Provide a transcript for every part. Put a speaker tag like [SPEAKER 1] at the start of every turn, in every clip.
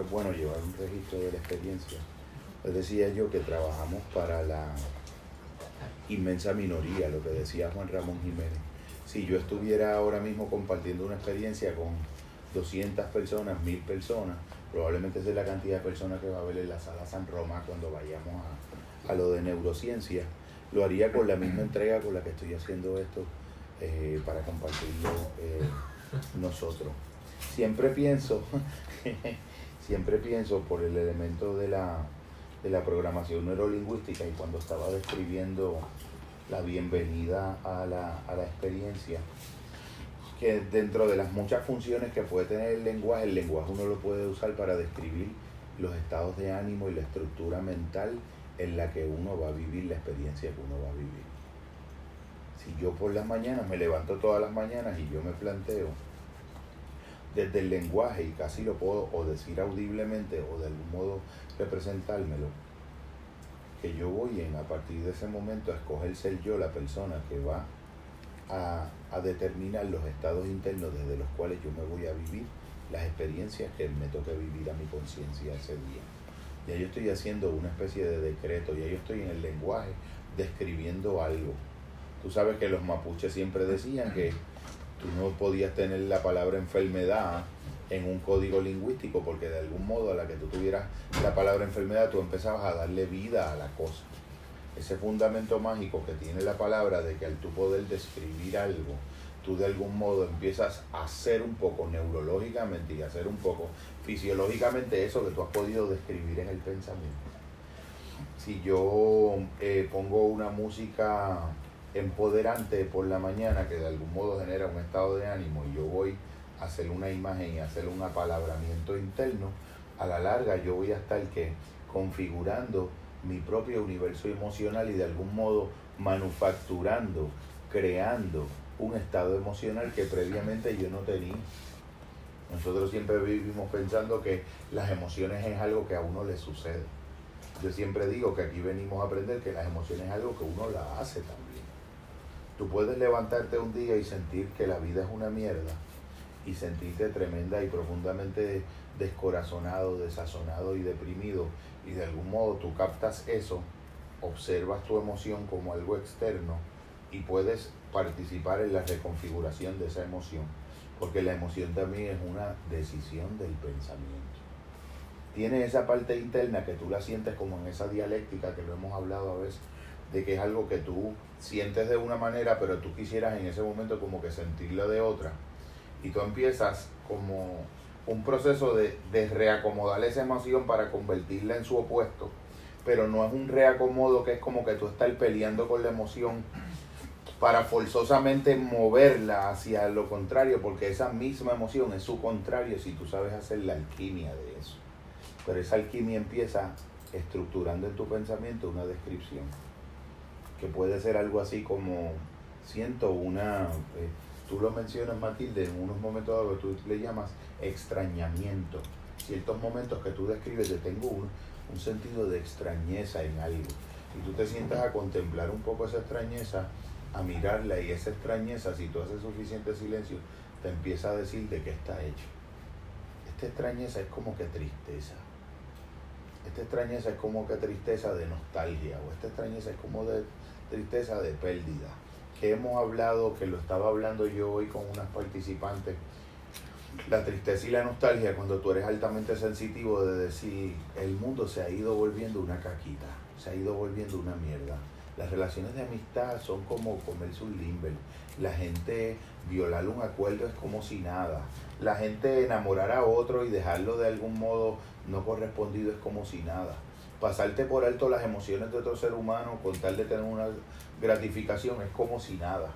[SPEAKER 1] es bueno llevar un registro de la experiencia. Les decía yo que trabajamos para la inmensa minoría, lo que decía Juan Ramón Jiménez. Si yo estuviera ahora mismo compartiendo una experiencia con 200 personas, 1000 personas, probablemente esa es la cantidad de personas que va a haber en la sala San Roma cuando vayamos a, a lo de neurociencia. Lo haría con la misma entrega con la que estoy haciendo esto eh, para compartirlo eh, nosotros. Siempre pienso, siempre pienso por el elemento de la, de la programación neurolingüística y cuando estaba describiendo la bienvenida a la, a la experiencia, que dentro de las muchas funciones que puede tener el lenguaje, el lenguaje uno lo puede usar para describir los estados de ánimo y la estructura mental en la que uno va a vivir la experiencia que uno va a vivir. Si yo por las mañanas me levanto todas las mañanas y yo me planteo desde el lenguaje y casi lo puedo o decir audiblemente o de algún modo representármelo, que yo voy en a partir de ese momento a escoger ser yo la persona que va a, a determinar los estados internos desde los cuales yo me voy a vivir las experiencias que me toque vivir a mi conciencia ese día. Ya yo estoy haciendo una especie de decreto, ya yo estoy en el lenguaje describiendo algo. Tú sabes que los mapuches siempre decían que tú no podías tener la palabra enfermedad en un código lingüístico porque de algún modo a la que tú tuvieras la palabra enfermedad tú empezabas a darle vida a la cosa. Ese fundamento mágico que tiene la palabra de que al tú poder describir algo, tú de algún modo empiezas a hacer un poco neurológicamente y a hacer un poco fisiológicamente eso que tú has podido describir en el pensamiento. Si yo eh, pongo una música empoderante por la mañana que de algún modo genera un estado de ánimo y yo voy a hacer una imagen y hacer un apalabramiento interno, a la larga yo voy a estar que configurando mi propio universo emocional y de algún modo manufacturando, creando un estado emocional que previamente yo no tenía. Nosotros siempre vivimos pensando que las emociones es algo que a uno le sucede. Yo siempre digo que aquí venimos a aprender que las emociones es algo que uno la hace también. Tú puedes levantarte un día y sentir que la vida es una mierda y sentirte tremenda y profundamente descorazonado, desazonado y deprimido y de algún modo tú captas eso, observas tu emoción como algo externo y puedes participar en la reconfiguración de esa emoción, porque la emoción también es una decisión del pensamiento. Tiene esa parte interna que tú la sientes como en esa dialéctica que lo hemos hablado a veces, de que es algo que tú sientes de una manera, pero tú quisieras en ese momento como que sentirlo de otra. Y tú empiezas como un proceso de, de reacomodar esa emoción para convertirla en su opuesto, pero no es un reacomodo que es como que tú estás peleando con la emoción para forzosamente moverla hacia lo contrario, porque esa misma emoción es su contrario si tú sabes hacer la alquimia de eso. Pero esa alquimia empieza estructurando en tu pensamiento una descripción, que puede ser algo así como, siento una, eh, tú lo mencionas Matilde, en unos momentos dados tú le llamas extrañamiento, ciertos momentos que tú describes de tengo un, un sentido de extrañeza en algo, y tú te sientas a contemplar un poco esa extrañeza, a mirarla y esa extrañeza, si tú haces suficiente silencio, te empieza a decir de qué está hecho. Esta extrañeza es como que tristeza. Esta extrañeza es como que tristeza de nostalgia o esta extrañeza es como de tristeza de pérdida. Que hemos hablado, que lo estaba hablando yo hoy con unas participantes, la tristeza y la nostalgia cuando tú eres altamente sensitivo de decir el mundo se ha ido volviendo una caquita, se ha ido volviendo una mierda las relaciones de amistad son como comerse un limber. La gente violar un acuerdo es como si nada. La gente enamorar a otro y dejarlo de algún modo no correspondido es como si nada. Pasarte por alto las emociones de otro ser humano con tal de tener una gratificación es como si nada.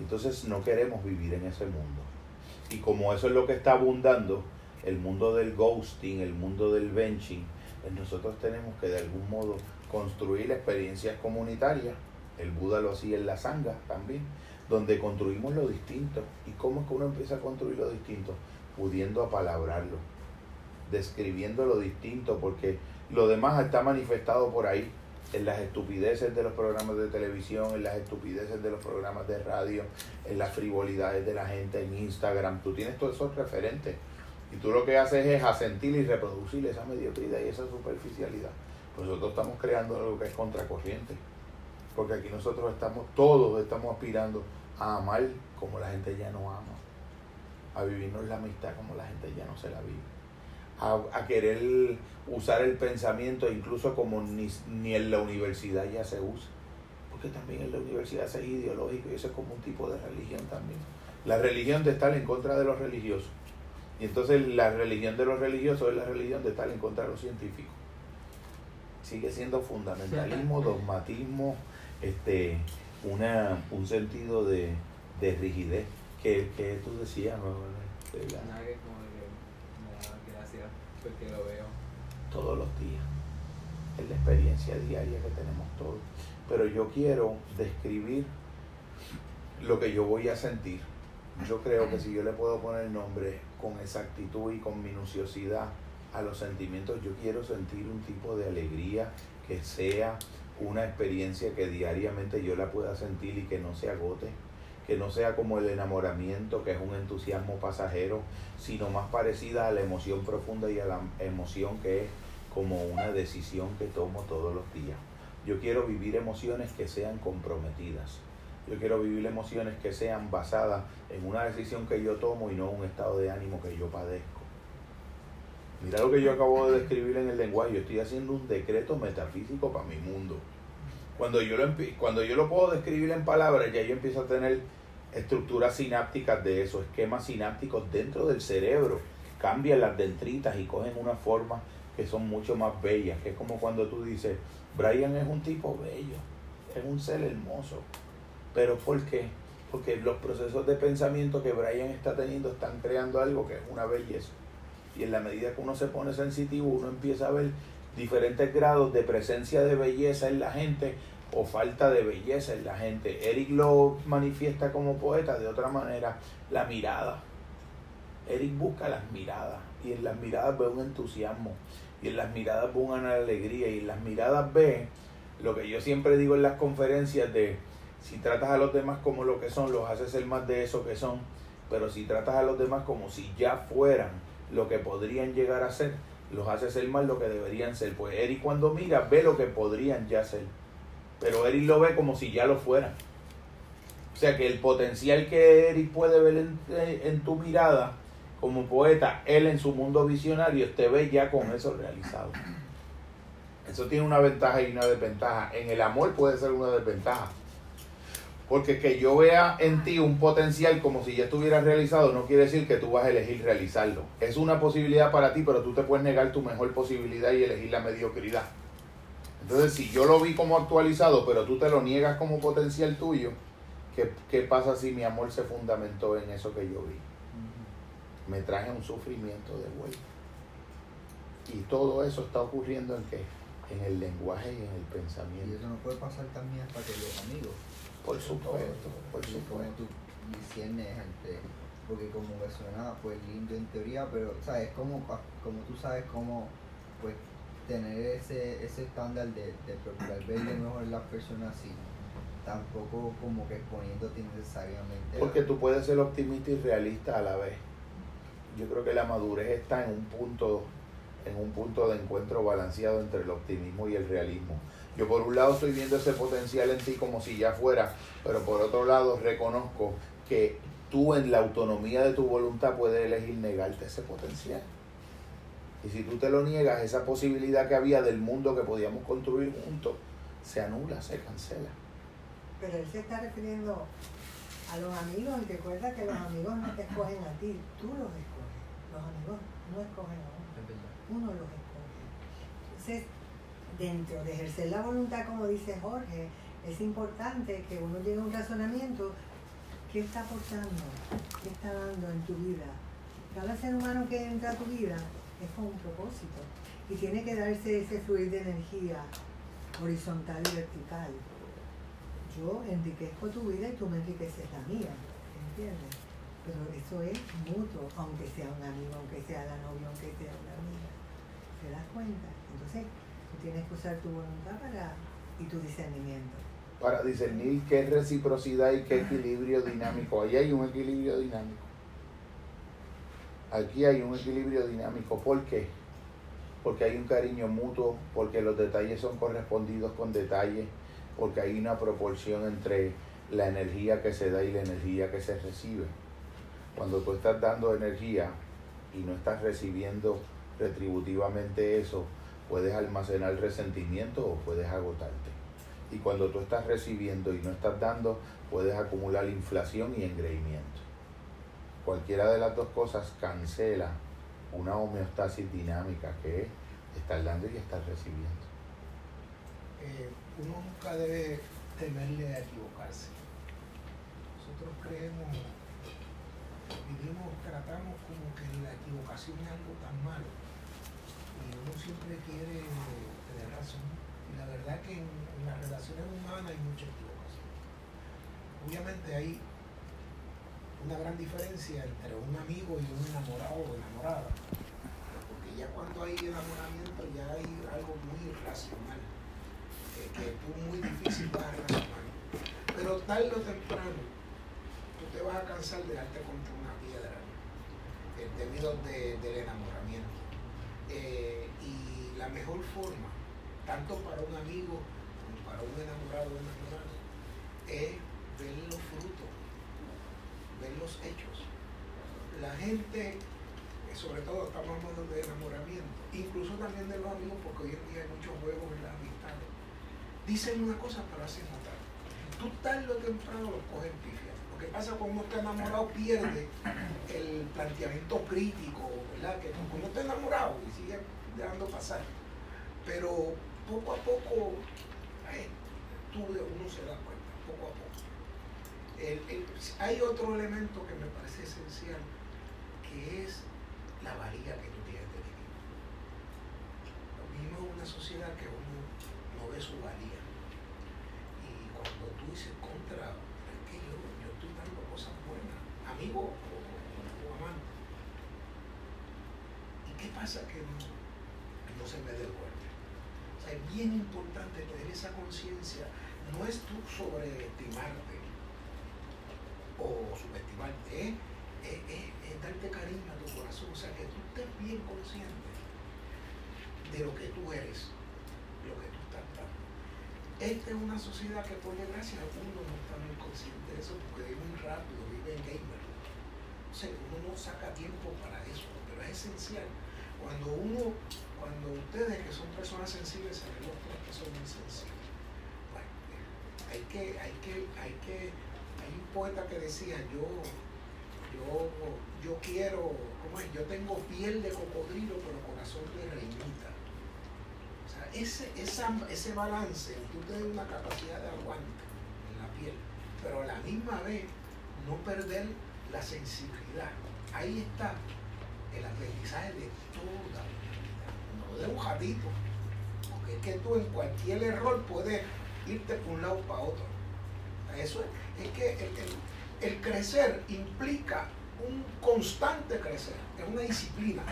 [SPEAKER 1] Entonces no queremos vivir en ese mundo. Y como eso es lo que está abundando, el mundo del ghosting, el mundo del benching, pues nosotros tenemos que de algún modo construir experiencias comunitarias. El Buda lo hacía en la sanga también, donde construimos lo distinto. ¿Y cómo es que uno empieza a construir lo distinto? Pudiendo apalabrarlo, describiendo lo distinto, porque lo demás está manifestado por ahí, en las estupideces de los programas de televisión, en las estupideces de los programas de radio, en las frivolidades de la gente en Instagram. Tú tienes todos esos referentes, Y tú lo que haces es asentir y reproducir esa mediocridad y esa superficialidad. Nosotros estamos creando algo que es contracorriente. Porque aquí nosotros estamos, todos estamos aspirando a amar como la gente ya no ama. A vivirnos la amistad como la gente ya no se la vive. A, a querer usar el pensamiento incluso como ni, ni en la universidad ya se usa. Porque también en la universidad es ideológico y eso es como un tipo de religión también. La religión de estar en contra de los religiosos. Y entonces la religión de los religiosos es la religión de estar en contra de los científicos sigue siendo fundamentalismo, dogmatismo, este, una, un sentido de, de rigidez. que, que tú decías,
[SPEAKER 2] ¿no? Nada que como que me da gracias porque lo veo.
[SPEAKER 1] Todos los días. Es la experiencia diaria que tenemos todos. Pero yo quiero describir lo que yo voy a sentir. Yo creo que si yo le puedo poner nombre con exactitud y con minuciosidad a los sentimientos, yo quiero sentir un tipo de alegría que sea una experiencia que diariamente yo la pueda sentir y que no se agote, que no sea como el enamoramiento, que es un entusiasmo pasajero, sino más parecida a la emoción profunda y a la emoción que es como una decisión que tomo todos los días. Yo quiero vivir emociones que sean comprometidas. Yo quiero vivir emociones que sean basadas en una decisión que yo tomo y no un estado de ánimo que yo padezco. Mira lo que yo acabo de describir en el lenguaje. Yo estoy haciendo un decreto metafísico para mi mundo. Cuando yo, lo, cuando yo lo puedo describir en palabras, ya yo empiezo a tener estructuras sinápticas de eso, esquemas sinápticos dentro del cerebro. Cambian las dendritas y cogen una forma que son mucho más bellas. Que es como cuando tú dices, Brian es un tipo bello, es un ser hermoso. Pero ¿por qué? Porque los procesos de pensamiento que Brian está teniendo están creando algo que es una belleza y en la medida que uno se pone sensitivo, uno empieza a ver diferentes grados de presencia de belleza en la gente o falta de belleza en la gente. Eric lo manifiesta como poeta de otra manera, la mirada. Eric busca las miradas y en las miradas ve un entusiasmo y en las miradas ve una alegría y en las miradas ve lo que yo siempre digo en las conferencias de si tratas a los demás como lo que son, los haces ser más de eso que son, pero si tratas a los demás como si ya fueran lo que podrían llegar a ser, los hace ser más lo que deberían ser. Pues Eric cuando mira ve lo que podrían ya ser, pero Eric lo ve como si ya lo fueran. O sea que el potencial que Eric puede ver en, en tu mirada como poeta, él en su mundo visionario te ve ya con eso realizado. Eso tiene una ventaja y una desventaja. En el amor puede ser una desventaja. Porque que yo vea en ti un potencial como si ya estuvieras realizado no quiere decir que tú vas a elegir realizarlo. Es una posibilidad para ti, pero tú te puedes negar tu mejor posibilidad y elegir la mediocridad. Entonces, si yo lo vi como actualizado, pero tú te lo niegas como potencial tuyo, ¿qué, qué pasa si mi amor se fundamentó en eso que yo vi? Me traje un sufrimiento de vuelta. Y todo eso está ocurriendo en qué? En el lenguaje y en el pensamiento.
[SPEAKER 3] Y eso no puede pasar también hasta que los amigos
[SPEAKER 1] por supuesto, por supuesto.
[SPEAKER 3] porque como me suena pues lindo en teoría, pero sabes como, como tú sabes cómo pues tener ese, ese estándar de, de procurar verle mejor las personas así, tampoco como que exponiéndote necesariamente.
[SPEAKER 1] Porque tú puedes ser optimista y realista a la vez. Yo creo que la madurez está en un punto, en un punto de encuentro balanceado entre el optimismo y el realismo. Yo por un lado estoy viendo ese potencial en ti como si ya fuera, pero por otro lado reconozco que tú en la autonomía de tu voluntad puedes elegir negarte ese potencial. Y si tú te lo niegas, esa posibilidad que había del mundo que podíamos construir juntos se anula, se cancela.
[SPEAKER 4] Pero él se está refiriendo a los amigos y recuerda que los amigos no te escogen a ti, tú los escoges. Los amigos no escogen a uno, uno los escoge. Entonces, dentro de ejercer la voluntad, como dice Jorge, es importante que uno llegue a un razonamiento, ¿qué está aportando? ¿Qué está dando en tu vida? Cada ser humano que entra a tu vida es con un propósito y tiene que darse ese fluir de energía horizontal y vertical. Yo enriquezco tu vida y tú me enriqueces la mía, ¿entiendes? Pero eso es mutuo, aunque sea un amigo, aunque sea la novia, aunque sea una amiga. ¿Te das cuenta? Entonces, tienes que usar tu voluntad para, y tu discernimiento.
[SPEAKER 1] Para discernir qué reciprocidad y qué equilibrio dinámico. Ahí hay un equilibrio dinámico. Aquí hay un equilibrio dinámico. ¿Por qué? Porque hay un cariño mutuo, porque los detalles son correspondidos con detalles, porque hay una proporción entre la energía que se da y la energía que se recibe. Cuando tú estás dando energía y no estás recibiendo retributivamente eso, puedes almacenar resentimiento o puedes agotarte. Y cuando tú estás recibiendo y no estás dando, puedes acumular inflación y engreimiento. Cualquiera de las dos cosas cancela una homeostasis dinámica que es estar dando y estar recibiendo.
[SPEAKER 5] Eh, uno nunca debe temerle a equivocarse. Nosotros creemos, vivimos, tratamos como que la equivocación es algo tan malo. Y uno siempre quiere tener razón. Y la verdad que en, en las relaciones humanas hay mucha equivocación. Obviamente hay una gran diferencia entre un amigo y un enamorado o enamorada. Porque ya cuando hay enamoramiento ya hay algo muy irracional, eh, que es muy difícil para relacionar. Pero tarde o temprano, tú te vas a cansar de darte contra una piedra en términos de, del enamoramiento. Eh, y la mejor forma, tanto para un amigo como para un enamorado o enamorado, es ver los frutos ver los hechos. La gente, eh, sobre todo estamos hablando de enamoramiento, incluso también de los amigos, porque hoy en día hay muchos juegos en las amistades, dicen una cosa pero hacen otra. Tú tarde o temprano los coges pifia. Lo que pasa cuando uno está enamorado pierde el planteamiento crítico, ¿verdad? Que como está enamorado y sigue dejando pasar. Pero poco a poco, eh, tú, uno se da cuenta, poco a poco hay otro elemento que me parece esencial, que es la valía que tú tienes de vivir. Vivimos en una sociedad que uno no ve su valía. Y cuando tú dices contra, es que yo, estoy dando cosas buenas, amigo o, amante. ¿Y qué pasa que no, no se me devuelve? O sea, es bien importante tener esa conciencia. No es tú sobreestimarte o subestimarte, es, es, darte cariño a tu corazón, o sea, que tú estés bien consciente de lo que tú eres, lo que tú estás dando. Esta es una sociedad que por desgracia uno no está muy consciente de eso porque vive muy rápido, vive en gamer. O uno no saca tiempo para eso, pero es esencial. Cuando uno, cuando ustedes que son personas sensibles se ven que son insensibles, bueno, hay que, hay que, hay que hay un poeta que decía, yo, yo, yo quiero, ¿cómo es? Yo tengo piel de cocodrilo, pero corazón de reinita. O sea, ese, ese balance, tú tienes una capacidad de aguante en la piel, pero a la misma vez no perder la sensibilidad. Ahí está el aprendizaje de toda la vida, no de un jadito, porque es que tú en cualquier error puedes irte por un lado para otro. Eso es, que el, crecer implica un constante crecer, es una disciplina.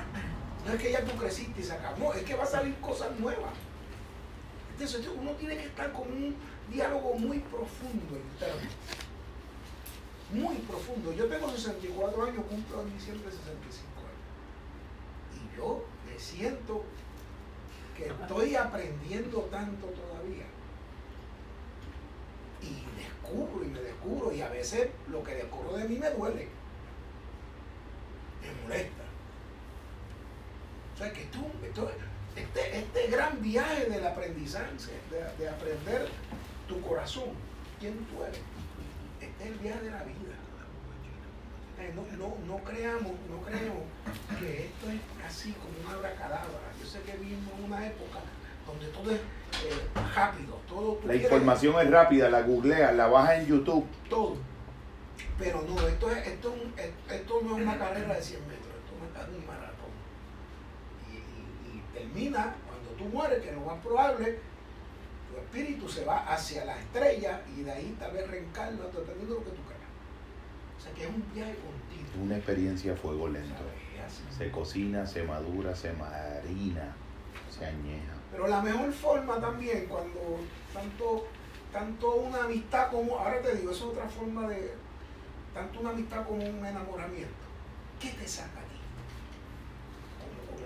[SPEAKER 5] No es que ya tú creciste y se acabó, es que va a salir cosas nuevas. Entonces uno tiene que estar con un diálogo muy profundo interno. Muy profundo. Yo tengo 64 años, cumplo en diciembre 65 años. Y yo me siento que estoy aprendiendo tanto todavía y descubro y me descubro y a veces lo que descubro de mí me duele, me molesta. O sea que tú, este, este gran viaje del aprendizaje, de, aprender tu corazón, quién tú eres, este es el viaje de la vida. Eh, no, no, no, creamos, no creemos que esto es así como una abracadabra. Yo sé que vivimos en una época donde todo es eh, rápido. Todo,
[SPEAKER 1] la información es rápida, la googleas, la bajas en YouTube.
[SPEAKER 5] Todo. Pero no, esto, es, esto, esto no es una carrera de 100 metros, esto es un maratón. Y, termina cuando tú mueres, que lo más probable, tu espíritu se va hacia la estrella y de ahí tal vez reencarna, dependiendo de lo que tú creas. O sea que es un viaje continuo.
[SPEAKER 1] Una experiencia a fuego lento. Se cocina, se madura, se marina, se añeja.
[SPEAKER 5] Pero la mejor forma también, cuando tanto, tanto una amistad como, ahora te digo, eso es otra forma de, tanto una amistad como un enamoramiento. ¿Qué te saca a ti?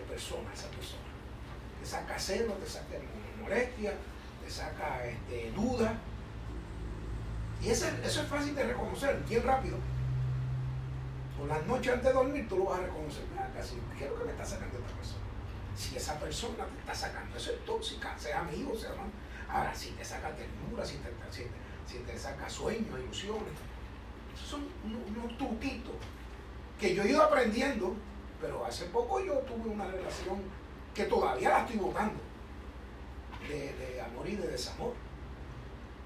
[SPEAKER 5] persona esa persona. Te saca celo, te saca molestia, te saca este, duda. Y eso es fácil de reconocer, bien rápido. Por las noches antes de dormir tú lo vas a reconocer. Ah, casi, ¿qué es lo que me está sacando? Si esa persona te está sacando, eso es tóxica, sea amigo, sea hermano. Ahora, si te saca ternura, si te, si, te saca sueños, ilusiones. Esos son unos, truquitos que yo he ido aprendiendo, pero hace poco yo tuve una relación que todavía la estoy votando, de, amor y de desamor,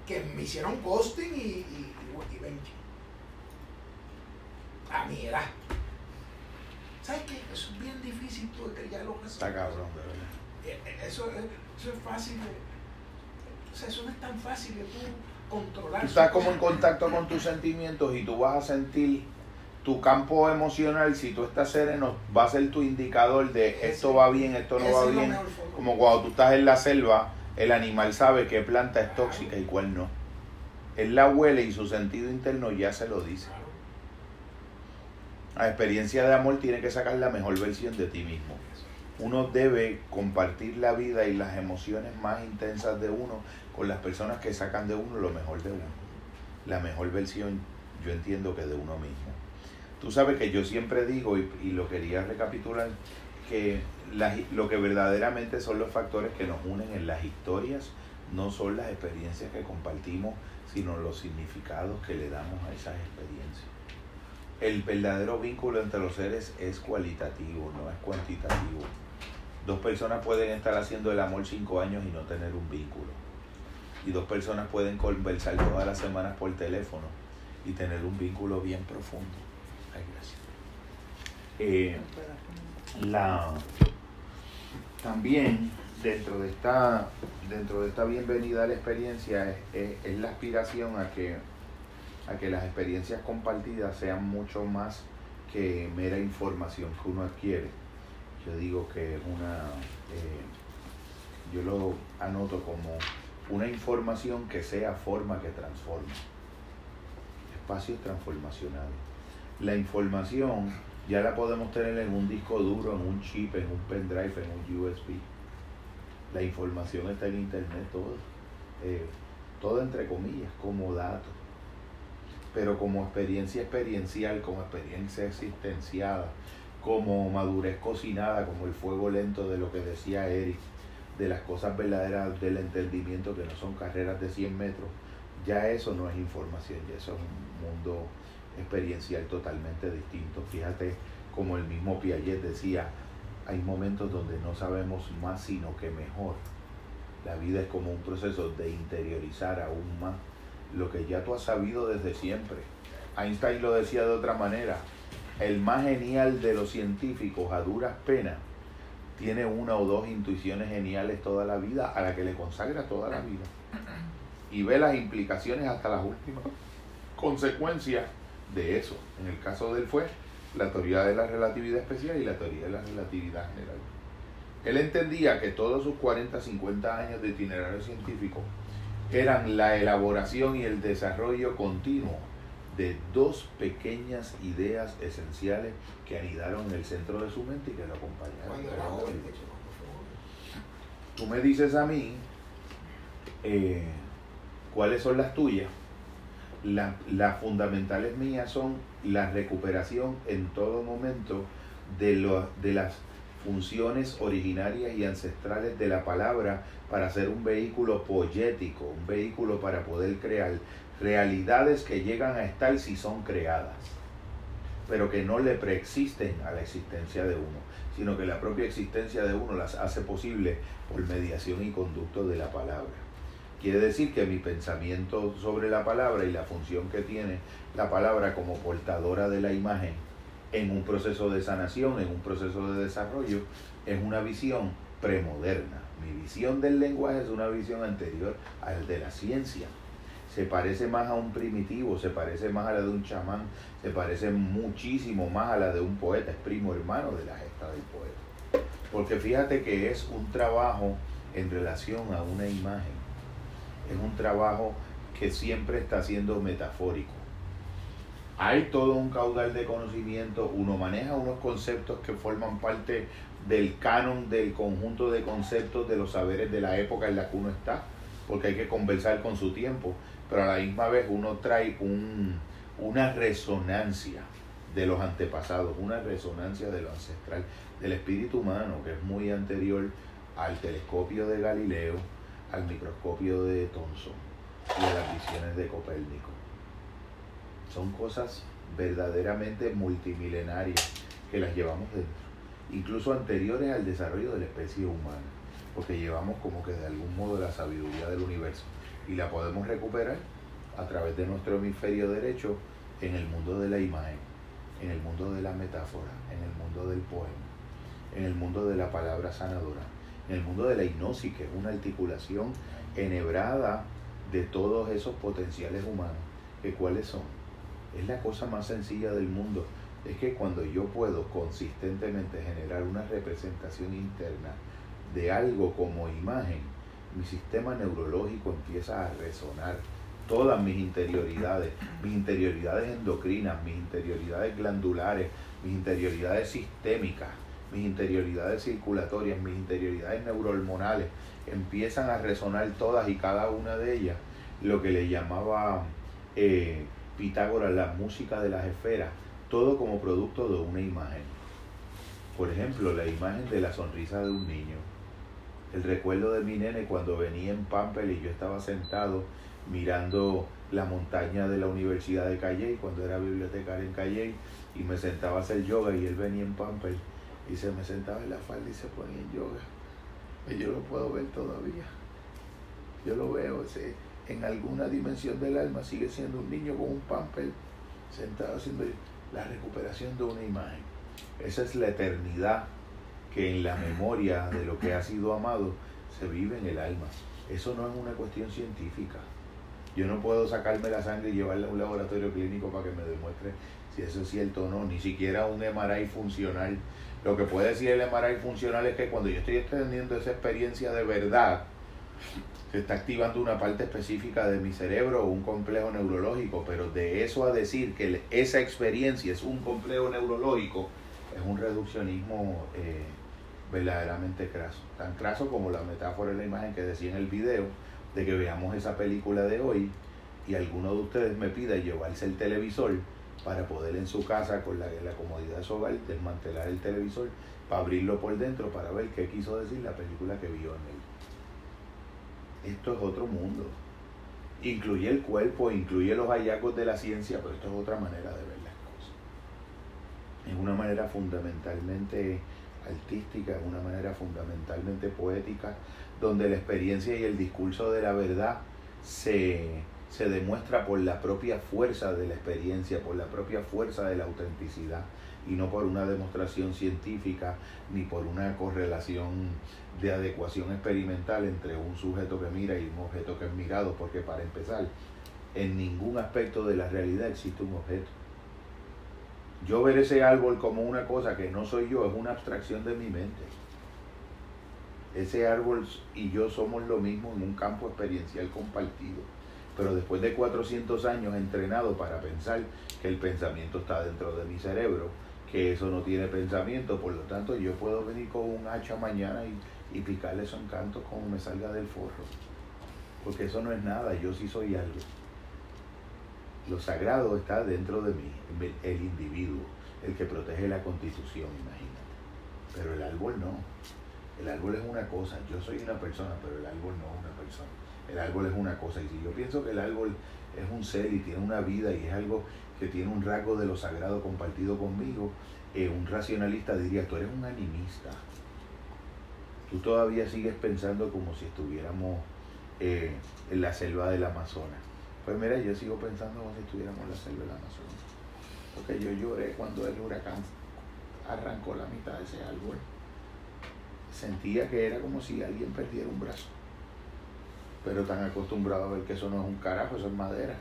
[SPEAKER 5] que me hicieron ghosting y, y, y, a mi edad. ¿Sabes qué? Eso es bien difícil tú de que ya lo
[SPEAKER 1] Está cabrón,
[SPEAKER 5] eh, eh, Eso, eso es fácil O sea, eso no es tan fácil de tú controlar.
[SPEAKER 1] Tú estás como en contacto con tus sentimientos y tú vas a sentir tu campo emocional, si tú estás sereno, va a ser tu indicador de esto va bien, esto no va bien. Como cuando tú estás en la selva, el animal sabe qué planta es tóxica y cuál no. Él la huele y su sentido interno ya se lo dice. La experiencia de amor tiene que sacar la mejor versión de ti mismo. Uno debe compartir la vida y las emociones más intensas de uno con las personas que sacan de uno lo mejor de uno. La mejor versión, yo entiendo que de uno mismo. Tú sabes que yo siempre digo, y, lo quería recapitular, que lo que verdaderamente son los factores que nos unen en las historias no son las experiencias que compartimos, sino los significados que le damos a esas experiencias el verdadero vínculo entre los seres es cualitativo, no es cuantitativo. Dos personas pueden estar haciendo el amor cinco años y no tener un vínculo. Y dos personas pueden conversar todas las semanas por teléfono y tener un vínculo bien profundo. Ay, gracias. Eh, la, también dentro de esta dentro de esta bienvenida a la experiencia es la aspiración a que a que las experiencias compartidas sean mucho más que mera información que uno adquiere. Yo digo que es una, eh, yo lo anoto como una información que sea forma que transforma. Espacios transformacionales. La información ya la podemos tener en un disco duro, en un chip, en un pendrive, en un USB. La información está en internet, todo, eh, todo entre comillas, como datos pero como experiencia experiencial, como experiencia existenciada, como madurez cocinada, como el fuego lento de lo que decía Eric, de las cosas verdaderas del entendimiento que no son carreras de 100 metros, ya eso no es información, ya eso es un mundo experiencial totalmente distinto. Fíjate como el mismo Piaget decía, hay momentos donde no sabemos más sino que mejor. La vida es como un proceso de interiorizar aún más lo que ya tú has sabido desde siempre. Einstein lo decía de otra manera, el más genial de los científicos a duras penas tiene una o dos intuiciones geniales toda la vida a la que le consagra toda la vida y ve las implicaciones hasta las últimas consecuencias de eso. En el caso de él fue la teoría de la relatividad especial y la teoría de la relatividad general. Él entendía que todos sus 40, 50 años de itinerario científico eran la elaboración y el desarrollo continuo de dos pequeñas ideas esenciales que anidaron en el centro de su mente y que lo acompañaron. Tú me dices a mí eh, cuáles son las tuyas. las fundamentales mías son la recuperación en todo momento de, lo, de las funciones originarias y ancestrales de la palabra para ser un vehículo poético, un vehículo para poder crear realidades que llegan a estar si son creadas, pero que no le preexisten a la existencia de uno, sino que la propia existencia de uno las hace posible por mediación y conducto de la palabra. Quiere decir que mi pensamiento sobre la palabra y la función que tiene la palabra como portadora de la imagen en un proceso de sanación, en un proceso de desarrollo, es una visión premoderna. Mi visión del lenguaje es una visión anterior al de la ciencia. Se parece más a un primitivo, se parece más a la de un chamán, se parece muchísimo más a la de un poeta, es primo hermano de la gesta del poeta. Porque fíjate que es un trabajo en relación a una imagen, es un trabajo que siempre está siendo metafórico hay todo un caudal de conocimiento, uno maneja unos conceptos que forman parte del canon del conjunto de conceptos de los saberes de la época en la que uno está, porque hay que conversar con su tiempo, pero a la misma vez uno trae un, una resonancia de los antepasados, una resonancia de lo ancestral, del espíritu humano, que es muy anterior al telescopio de Galileo, al microscopio de Thomson y a las visiones de Copérnico. Son cosas verdaderamente multimilenarias que las llevamos dentro, incluso anteriores al desarrollo de la especie humana, porque llevamos como que de algún modo la sabiduría del universo y la podemos recuperar a través de nuestro hemisferio derecho en el mundo de la imagen, en el mundo de la metáfora, en el mundo del poema, en el mundo de la palabra sanadora, en el mundo de la hipnosis, que es una articulación enhebrada de todos esos potenciales humanos, que cuáles son. Es la cosa más sencilla del mundo. Es que cuando yo puedo consistentemente generar una representación interna de algo como imagen, mi sistema neurológico empieza a resonar. Todas mis interioridades, mis interioridades endocrinas, mis interioridades glandulares, mis interioridades sistémicas, mis interioridades circulatorias, mis interioridades neurohormonales, empiezan a resonar todas y cada una de ellas, lo que le llamaba eh, Pitágoras la música de las esferas, todo como producto de una imagen. Por ejemplo, la imagen de la sonrisa de un niño. El recuerdo de mi nene cuando venía en Pampel y yo estaba sentado mirando la montaña de la Universidad de Calle cuando era bibliotecario en Calle y me sentaba a hacer yoga y él venía en Pampel y se me sentaba en la falda y se ponía en yoga. Y yo lo puedo ver todavía. Yo lo veo, ese, en alguna dimensión del alma sigue siendo un niño con un pamper sentado haciendo la recuperación de una imagen. Esa es la eternidad que en la memoria de lo que ha sido amado se vive en el alma. Eso no es una cuestión científica. Yo no puedo sacarme la sangre y llevarla a un laboratorio clínico para que me demuestre si eso es cierto o no, ni siquiera un MRI funcional. Lo que puede decir el MRI funcional es que cuando yo estoy teniendo esa experiencia de verdad, se está activando una parte específica de mi cerebro o un complejo neurológico, pero de eso a decir que esa experiencia es un complejo neurológico, es un reduccionismo eh, verdaderamente craso. Tan craso como la metáfora de la imagen que decía en el video, de que veamos esa película de hoy y alguno de ustedes me pida llevarse el televisor para poder en su casa, con la, la comodidad de su hogar, desmantelar el televisor, para abrirlo por dentro, para ver qué quiso decir la película que vio en él. Esto es otro mundo. Incluye el cuerpo, incluye los hallazgos de la ciencia, pero esto es otra manera de ver las cosas. Es una manera fundamentalmente artística, es una manera fundamentalmente poética, donde la experiencia y el discurso de la verdad se, se demuestra por la propia fuerza de la experiencia, por la propia fuerza de la autenticidad y no por una demostración científica ni por una correlación de adecuación experimental entre un sujeto que mira y un objeto que es mirado, porque para empezar, en ningún aspecto de la realidad existe un objeto. Yo ver ese árbol como una cosa que no soy yo es una abstracción de mi mente. Ese árbol y yo somos lo mismo en un campo experiencial compartido. Pero después de 400 años entrenado para pensar que el pensamiento está dentro de mi cerebro, que eso no tiene pensamiento, por lo tanto yo puedo venir con un hacha mañana y, y picarle esos encantos como me salga del forro. Porque eso no es nada, yo sí soy algo. Lo sagrado está dentro de mí, el individuo, el que protege la constitución, imagínate. Pero el árbol no. El árbol es una cosa, yo soy una persona, pero el árbol no es una persona. El árbol es una cosa. Y si yo pienso que el árbol es un ser y tiene una vida y es algo que tiene un rasgo de lo sagrado compartido conmigo, eh, un racionalista diría, tú eres un animista. Tú todavía sigues pensando como si estuviéramos eh, en la selva del Amazonas. Pues mira, yo sigo pensando como si estuviéramos en la selva del Amazonas. Porque yo lloré cuando el huracán arrancó la mitad de ese árbol sentía que era como si alguien perdiera un brazo. Pero tan acostumbrado a ver que eso no es un carajo, eso es madera.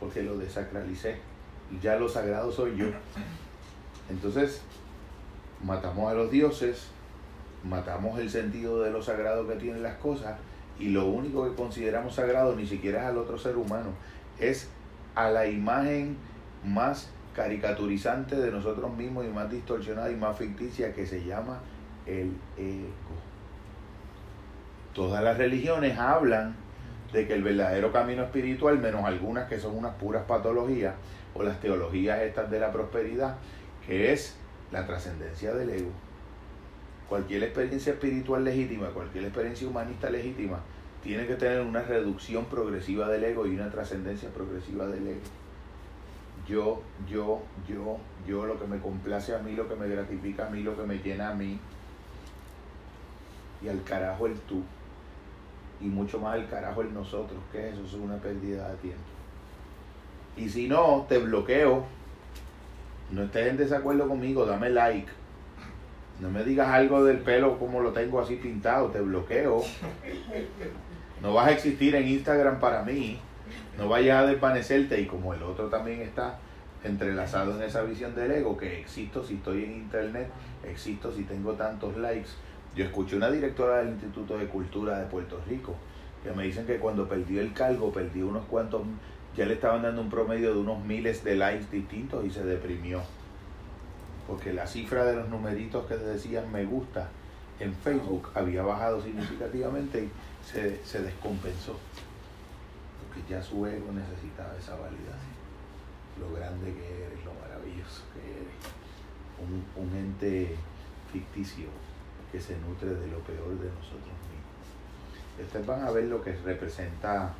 [SPEAKER 1] Porque lo desacralicé. Ya lo sagrado soy yo. Entonces, matamos a los dioses, matamos el sentido de lo sagrado que tienen las cosas, y lo único que consideramos sagrado ni siquiera es al otro ser humano, es a la imagen más caricaturizante de nosotros mismos y más distorsionada y más ficticia que se llama el ego. Todas las religiones hablan de que el verdadero camino espiritual, menos algunas que son unas puras patologías, o las teologías estas de la prosperidad, que es la trascendencia del ego. Cualquier experiencia espiritual legítima, cualquier experiencia humanista legítima, tiene que tener una reducción progresiva del ego y una trascendencia progresiva del ego. Yo, yo, yo, yo, lo que me complace a mí, lo que me gratifica a mí, lo que me llena a mí. Y al carajo el tú y mucho más el carajo el nosotros, que eso es una pérdida de tiempo. Y si no, te bloqueo. No estés en desacuerdo conmigo, dame like. No me digas algo del pelo como lo tengo así pintado, te bloqueo. No vas a existir en Instagram para mí. No vayas a desvanecerte y como el otro también está entrelazado en esa visión del ego, que existo si estoy en internet, existo si tengo tantos likes, yo escuché una directora del Instituto de Cultura de Puerto Rico que me dicen que cuando perdió el cargo, perdió unos cuantos, ya le estaban dando un promedio de unos miles de likes distintos y se deprimió. Porque la cifra de los numeritos que decían me gusta en Facebook había bajado significativamente y se, se descompensó. Porque ya su ego necesitaba esa validación. Lo grande que eres, lo maravilloso que eres. Un, un ente ficticio que se nutre de lo peor de nosotros mismos. Ustedes van a ver lo que representa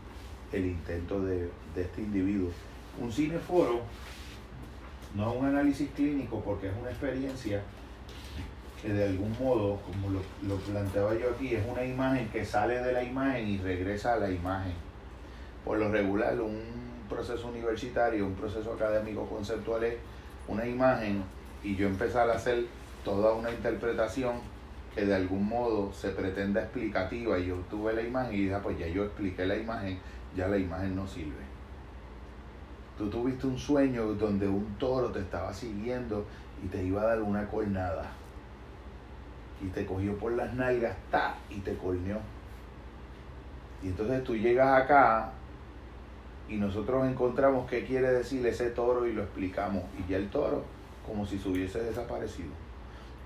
[SPEAKER 1] el intento de, este individuo. Un cineforo no es un análisis clínico porque es una experiencia que de algún modo, como lo, lo, planteaba yo aquí, es una imagen que sale de la imagen y regresa a la imagen. Por lo regular, un proceso universitario, un proceso académico conceptual es una imagen y yo empezar a hacer toda una interpretación que de algún modo se pretenda explicativa y yo tuve la imagen y dije, ah, pues ya yo expliqué la imagen, ya la imagen no sirve. Tú tuviste un sueño donde un toro te estaba siguiendo y te iba a dar una cornada. Y te cogió por las nalgas, ta, y te corneó. Y entonces tú llegas acá y nosotros encontramos qué quiere decir ese toro y lo explicamos. Y ya el toro, como si se hubiese desaparecido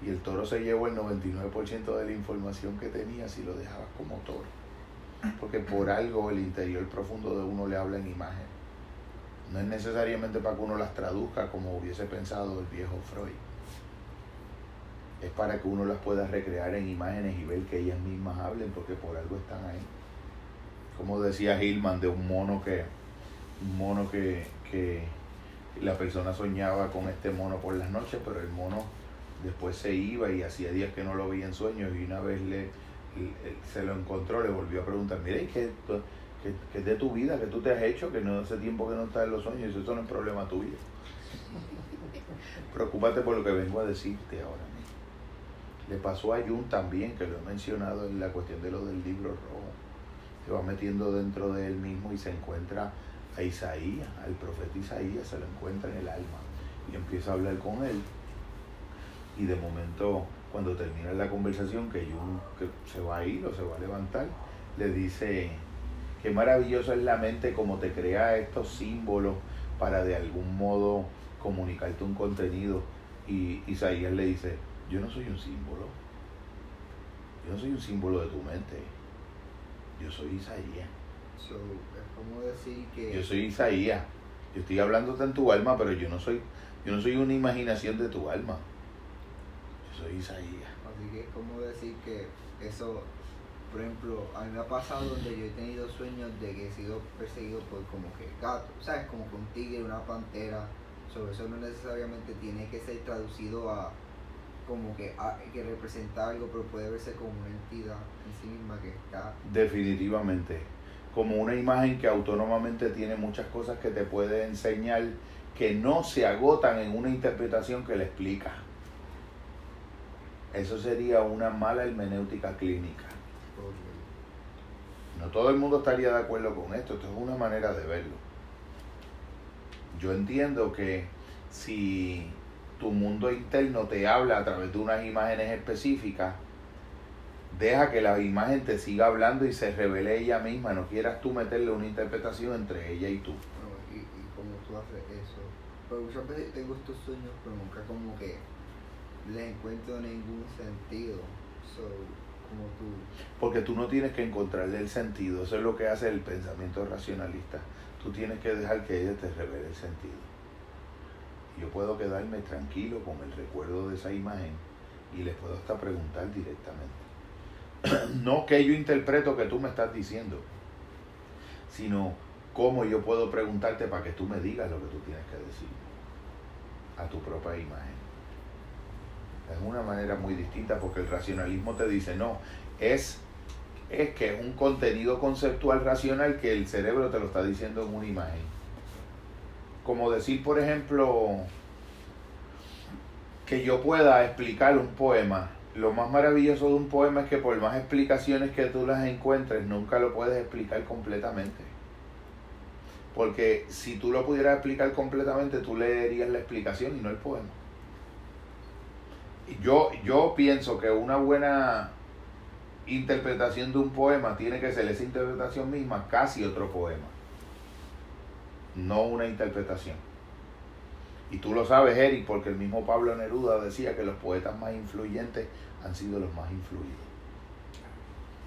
[SPEAKER 1] y el toro se llevó el 99% de la información que tenía si lo dejabas como toro. Porque por algo el interior profundo de uno le habla en imagen. No es necesariamente para que uno las traduzca como hubiese pensado el viejo Freud. Es para que uno las pueda recrear en imágenes y ver que ellas mismas hablen porque por algo están ahí. Como decía Hillman de un mono que, un mono que, que la persona soñaba con este mono por las noches, pero el mono después se iba y hacía días que no lo veía en sueños y una vez le, se lo encontró, le volvió a preguntar, mire, ¿qué, qué, es de tu vida? ¿Qué tú te has hecho? Que no hace tiempo que no estás en los sueños, eso no es problema tuyo. Preocúpate por lo que vengo a decirte ahora mismo. Le pasó a Jun también, que lo he mencionado en la cuestión de lo del libro rojo. Se va metiendo dentro de él mismo y se encuentra a Isaías, al profeta Isaías, se lo encuentra en el alma y empieza a hablar con él y de momento cuando termina la conversación que Jung que se va a ir o se va a levantar, le dice, qué maravilloso es la mente como te crea estos símbolos para de algún modo comunicarte un contenido. Y Isaías le dice, yo no soy un símbolo, yo no soy un símbolo de tu mente, yo soy Isaías.
[SPEAKER 3] decir que...
[SPEAKER 1] Yo soy Isaías, yo estoy hablándote en tu alma, pero yo no soy, yo no soy una imaginación de tu alma soy Isaías.
[SPEAKER 3] Así que es como decir que eso, por ejemplo, a mí me ha pasado donde yo he tenido sueños de que he sido perseguido por como que gato, ¿sabes? Como que un tigre, una pantera. Sobre eso no necesariamente tiene que ser traducido a como que, que representa algo, pero puede verse como una entidad en sí misma que está...
[SPEAKER 1] Definitivamente. Como una imagen que autónomamente tiene muchas cosas que te puede enseñar que no se agotan en una interpretación que le explica. Eso sería una mala hermenéutica clínica. No todo el mundo estaría de acuerdo con esto, esto es una manera de verlo. Yo entiendo que si tu mundo interno te habla a través de unas imágenes específicas, deja que la imagen te siga hablando y se revele ella misma, no quieras tú meterle una interpretación entre ella y tú.
[SPEAKER 3] ¿Y, y cómo tú haces eso? pero muchas veces tengo estos sueños, pero nunca como que les encuentro ningún sentido.
[SPEAKER 1] Porque tú no tienes que encontrarle el sentido, eso es lo que hace el pensamiento racionalista. Tú tienes que dejar que ella te revele el sentido. Yo puedo quedarme tranquilo con el recuerdo de esa imagen y les puedo hasta preguntar directamente. no que yo interpreto que tú me estás diciendo, sino cómo yo puedo preguntarte para que tú me digas lo que tú tienes que decir a tu propia imagen. Es una manera muy distinta porque el racionalismo te dice, no, es, es que es un contenido conceptual racional que el cerebro te lo está diciendo en una imagen. Como decir, por ejemplo, que yo pueda explicar un poema. Lo más maravilloso de un poema es que por más explicaciones que tú las encuentres, nunca lo puedes explicar completamente. Porque si tú lo pudieras explicar completamente, tú leerías la explicación y no el poema yo, yo pienso que una buena interpretación de un poema tiene que ser esa interpretación misma, casi otro poema, no una interpretación. Y tú lo sabes, Eric, porque el mismo Pablo Neruda decía que los poetas más influyentes han sido los más influidos.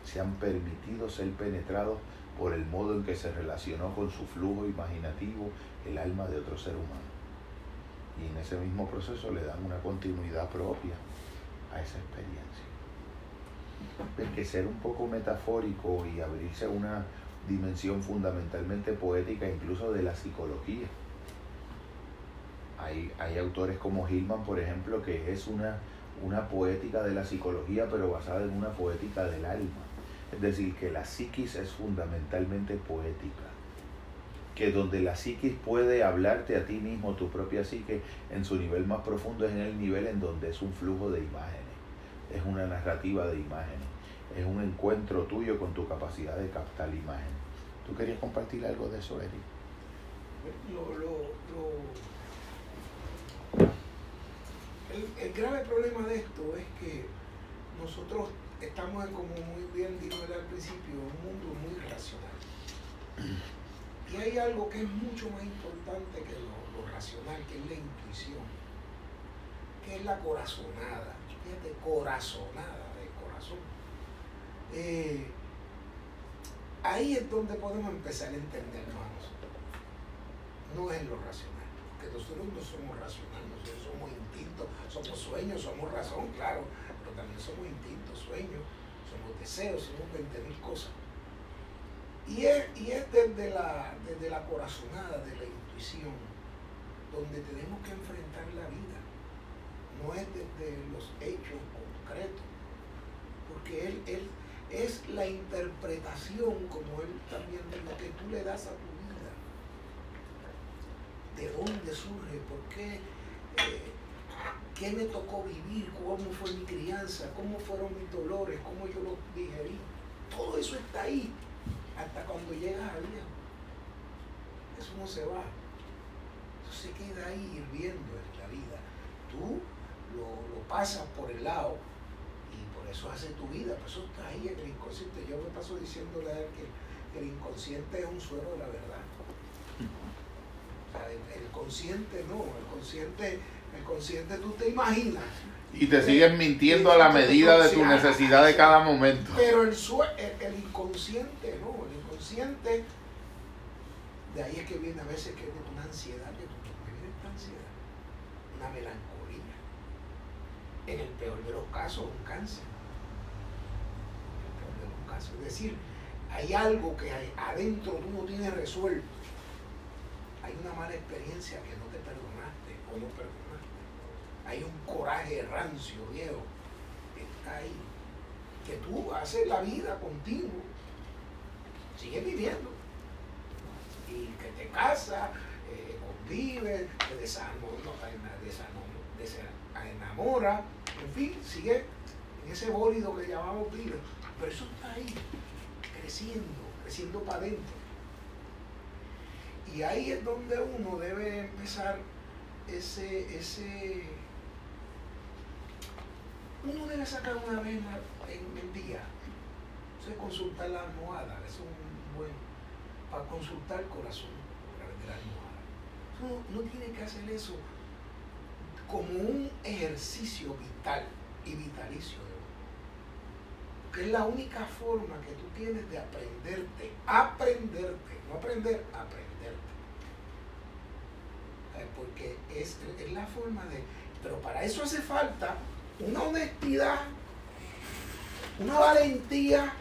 [SPEAKER 1] Se han permitido ser penetrados por el modo en que se relacionó con su flujo imaginativo el alma de otro ser humano y en ese mismo proceso le dan una continuidad propia a esa experiencia. Hay que ser un poco metafórico y abrirse a una dimensión fundamentalmente poética, incluso de la psicología. Hay, hay autores como Hillman, por ejemplo, que es una, una poética de la psicología, pero basada en una poética del alma. Es decir, que la psiquis es fundamentalmente poética donde la psiquis puede hablarte a ti mismo, tu propia psique, en su nivel más profundo es en el nivel en donde es un flujo de imágenes, es una narrativa de imágenes, es un encuentro tuyo con tu capacidad de captar imágenes. ¿Tú querías compartir algo de eso, Eric?
[SPEAKER 5] el, grave problema de esto es que nosotros estamos, como muy bien dijo al principio, en un mundo muy racional. Y hay algo que es mucho más importante que lo, racional, que es la intuición, que es la corazonada. Fíjate, corazonada de corazón. Eh, ahí es donde podemos empezar a entendernos a. No es lo racional, porque nosotros no somos racionales, nosotros somos instintos, somos sueños, somos razón, claro, pero también somos instintos, sueños, somos deseos, somos 20.000 cosas. Y es, y es desde, la, desde la corazonada, de la intuición, donde tenemos que enfrentar la vida. No es desde los hechos concretos, porque él, él es la interpretación, como él también lo que tú le das a tu vida. ¿De dónde surge? ¿Por qué? Eh, ¿Qué me tocó vivir? ¿Cómo fue mi crianza? ¿Cómo fueron mis dolores? ¿Cómo yo los digerí? Todo eso está ahí hasta cuando llegas al viejo. Eso no se va. Eso se queda ahí hirviendo en la vida. Tú lo, pasas por el lado y por eso hace tu vida. Por eso está ahí el inconsciente. Yo me paso diciéndole a él que el inconsciente es un suero de la verdad. el, consciente no, el consciente, el consciente tú te imaginas
[SPEAKER 1] y te siguen mintiendo a la medida de tu necesidad de cada momento.
[SPEAKER 5] Pero el, el, inconsciente, no, el de ahí es que viene a veces que una ansiedad, que viene esta ansiedad, una melancolía. En el peor de los casos, un cáncer. En el peor de los casos. Es decir, hay algo que hay, adentro tú no tienes resuelto. Hay una mala experiencia que no te perdonaste o no perdonaste hay un coraje rancio, viejo, que está ahí, que tú haces la vida contigo, sigues viviendo, y que te casas, eh, convives, te desenamora, en fin, sigue en ese bólido que llamamos vida, pero eso está ahí, creciendo, creciendo para adentro. Y ahí es donde uno debe empezar ese, ese uno debe sacar una vez en el día. Consultar la almohada, es un buen, para consultar corazón a través de la almohada. Eso uno no tiene que hacer eso como un ejercicio vital y vitalicio de uno. Que es la única forma que tú tienes de aprenderte, aprenderte, no aprender, aprenderte. Eh, porque es, es la forma de... Pero para eso hace falta una honestidad, una valentía,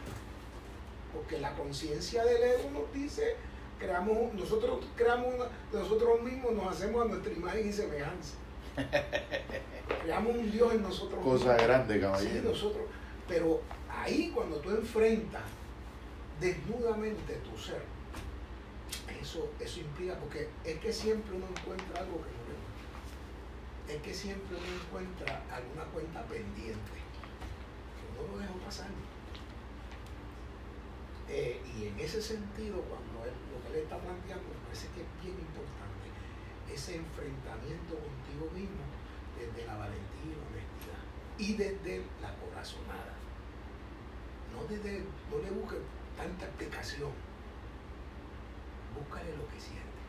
[SPEAKER 5] porque la conciencia del ego nos dice, creamos, nosotros creamos nosotros mismos, nos hacemos a nuestra imagen y semejanza. Creamos un Dios en nosotros.
[SPEAKER 1] Cosa grande, caballero.
[SPEAKER 5] Sí, nosotros. Pero ahí cuando tú enfrentas desnudamente tu ser, eso, eso implica, porque es que siempre uno encuentra algo que no le gusta. Es que siempre uno encuentra alguna cuenta pendiente que uno lo dejó pasar. Eh, y en ese sentido, cuando él, lo que él está planteando, me parece que es bien importante ese enfrentamiento contigo mismo desde la valentía y la honestidad y desde la corazonada. No, desde, no le busques tanta explicación. Búscale lo que siente.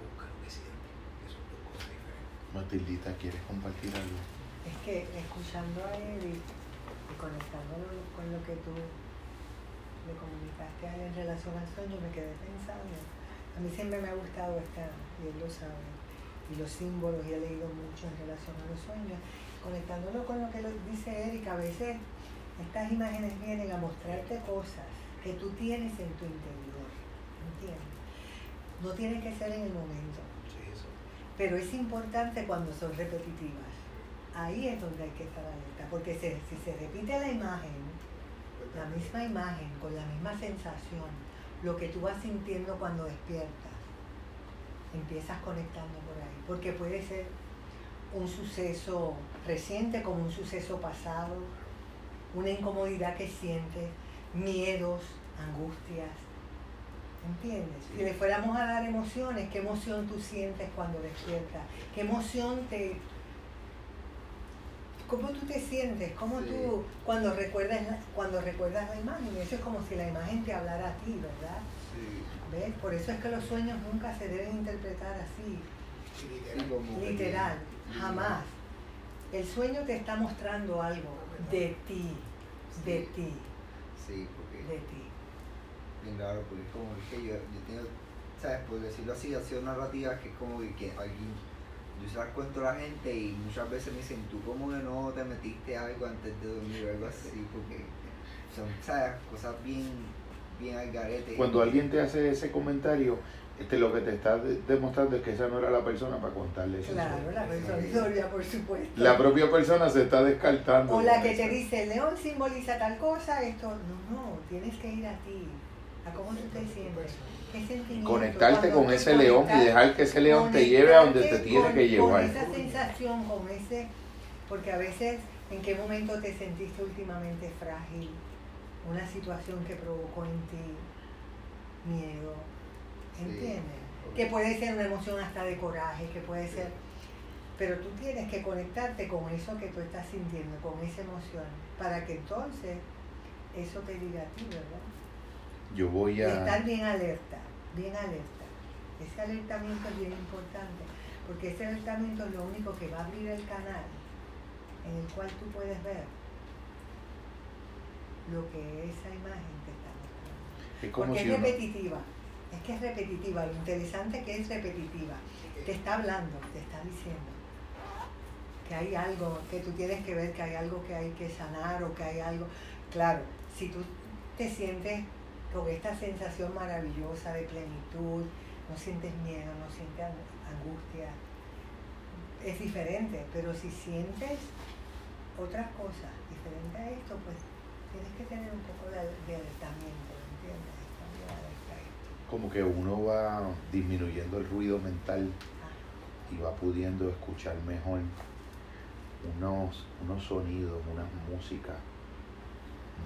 [SPEAKER 5] Busca lo que siente. Eso es dos cosas diferentes.
[SPEAKER 1] Matildita, ¿quieres compartir algo?
[SPEAKER 4] Es que escuchando a él y, y conectándolo con lo que tú le comunicaste a él en relación al sueño, me quedé pensando. A mí siempre me ha gustado esta, y él lo sabe, y los símbolos, y he leído mucho en relación a los sueños. Conectándolo con lo que dice Erika, a veces estas imágenes vienen a mostrarte cosas que tú tienes en tu interior. ¿Entiendes? No tiene que ser en el momento.
[SPEAKER 5] Sí, eso.
[SPEAKER 4] Pero es importante cuando son repetitivas. Ahí es donde hay que estar alerta. Porque se- si se repite la imagen, la misma imagen, con la misma sensación, lo que tú vas sintiendo cuando despiertas, empiezas conectando por ahí. Porque puede ser un suceso reciente como un suceso pasado, una incomodidad que sientes, miedos, angustias. ¿Entiendes? Si le fuéramos a dar emociones, ¿qué emoción tú sientes cuando despiertas? ¿Qué emoción te... ¿Cómo tú te sientes? ¿Cómo
[SPEAKER 3] Sí.
[SPEAKER 4] tú cuando recuerdas, la- cuando recuerdas la imagen? Eso es como si la imagen te hablara a ti, ¿verdad?
[SPEAKER 3] Sí.
[SPEAKER 4] ¿Ves? Por eso es que los sueños nunca se deben interpretar así,
[SPEAKER 5] literal.
[SPEAKER 4] jamás. El sueño te está mostrando algo de ti, de ti,
[SPEAKER 3] Sí, porque
[SPEAKER 4] de ti.
[SPEAKER 3] bien raro, porque es como que yo, yo tengo, ¿sabes? Por decirlo así, ha sido narrativas que es como que alguien, yo se las cuento a la gente y muchas veces me dicen, tú como que no te metiste algo antes de dormir o algo así, porque son, ¿sabes? Cosas bien, bien al garete.
[SPEAKER 1] Cuando alguien te hace ese comentario, este, lo que te está de- demostrando es que esa no era la persona para contarle ese
[SPEAKER 4] Claro,
[SPEAKER 1] sueño.
[SPEAKER 4] la persona historia, por supuesto.
[SPEAKER 1] La propia persona se está descartando.
[SPEAKER 4] O la que te
[SPEAKER 1] eso.
[SPEAKER 4] dice, el león simboliza tal cosa, esto, no, no, tienes que ir a ti, a cómo tú te sientes.
[SPEAKER 1] Conectarte con ese león y dejar que ese león te lleve a donde te tiene
[SPEAKER 4] con-
[SPEAKER 1] que llevar.
[SPEAKER 4] Con esa sensación, con ese, porque a veces, ¿en qué momento te sentiste últimamente frágil? Una situación que provocó en ti miedo,
[SPEAKER 3] Sí.
[SPEAKER 4] ¿entiendes? Que puede ser una emoción hasta de coraje, que puede ser... Pero tú tienes que conectarte con eso que tú estás sintiendo, con esa emoción, para que entonces eso te diga a ti, ¿verdad?
[SPEAKER 1] Yo voy
[SPEAKER 4] estar bien alerta, bien alerta. Ese alertamiento es bien importante, porque ese alertamiento es lo único que va a abrir el canal en el cual tú puedes ver lo que esa imagen te está mostrando.
[SPEAKER 1] Es como
[SPEAKER 4] Porque
[SPEAKER 1] si
[SPEAKER 4] es repetitiva, es que es repetitiva, lo interesante es que es repetitiva. Te está hablando, te está diciendo que hay algo, que tú tienes que ver que hay algo que hay que sanar o que hay algo. Claro, si tú te sientes con esta sensación maravillosa de plenitud, no sientes miedo, no sientes ang- angustia, es diferente, pero si sientes otras cosas diferentes a esto, pues tienes que tener un poco de, de alertamiento, ¿entiendes?
[SPEAKER 1] Como que uno va disminuyendo el ruido mental
[SPEAKER 4] Ah,
[SPEAKER 1] y va pudiendo escuchar mejor unos, unos sonidos, unas músicas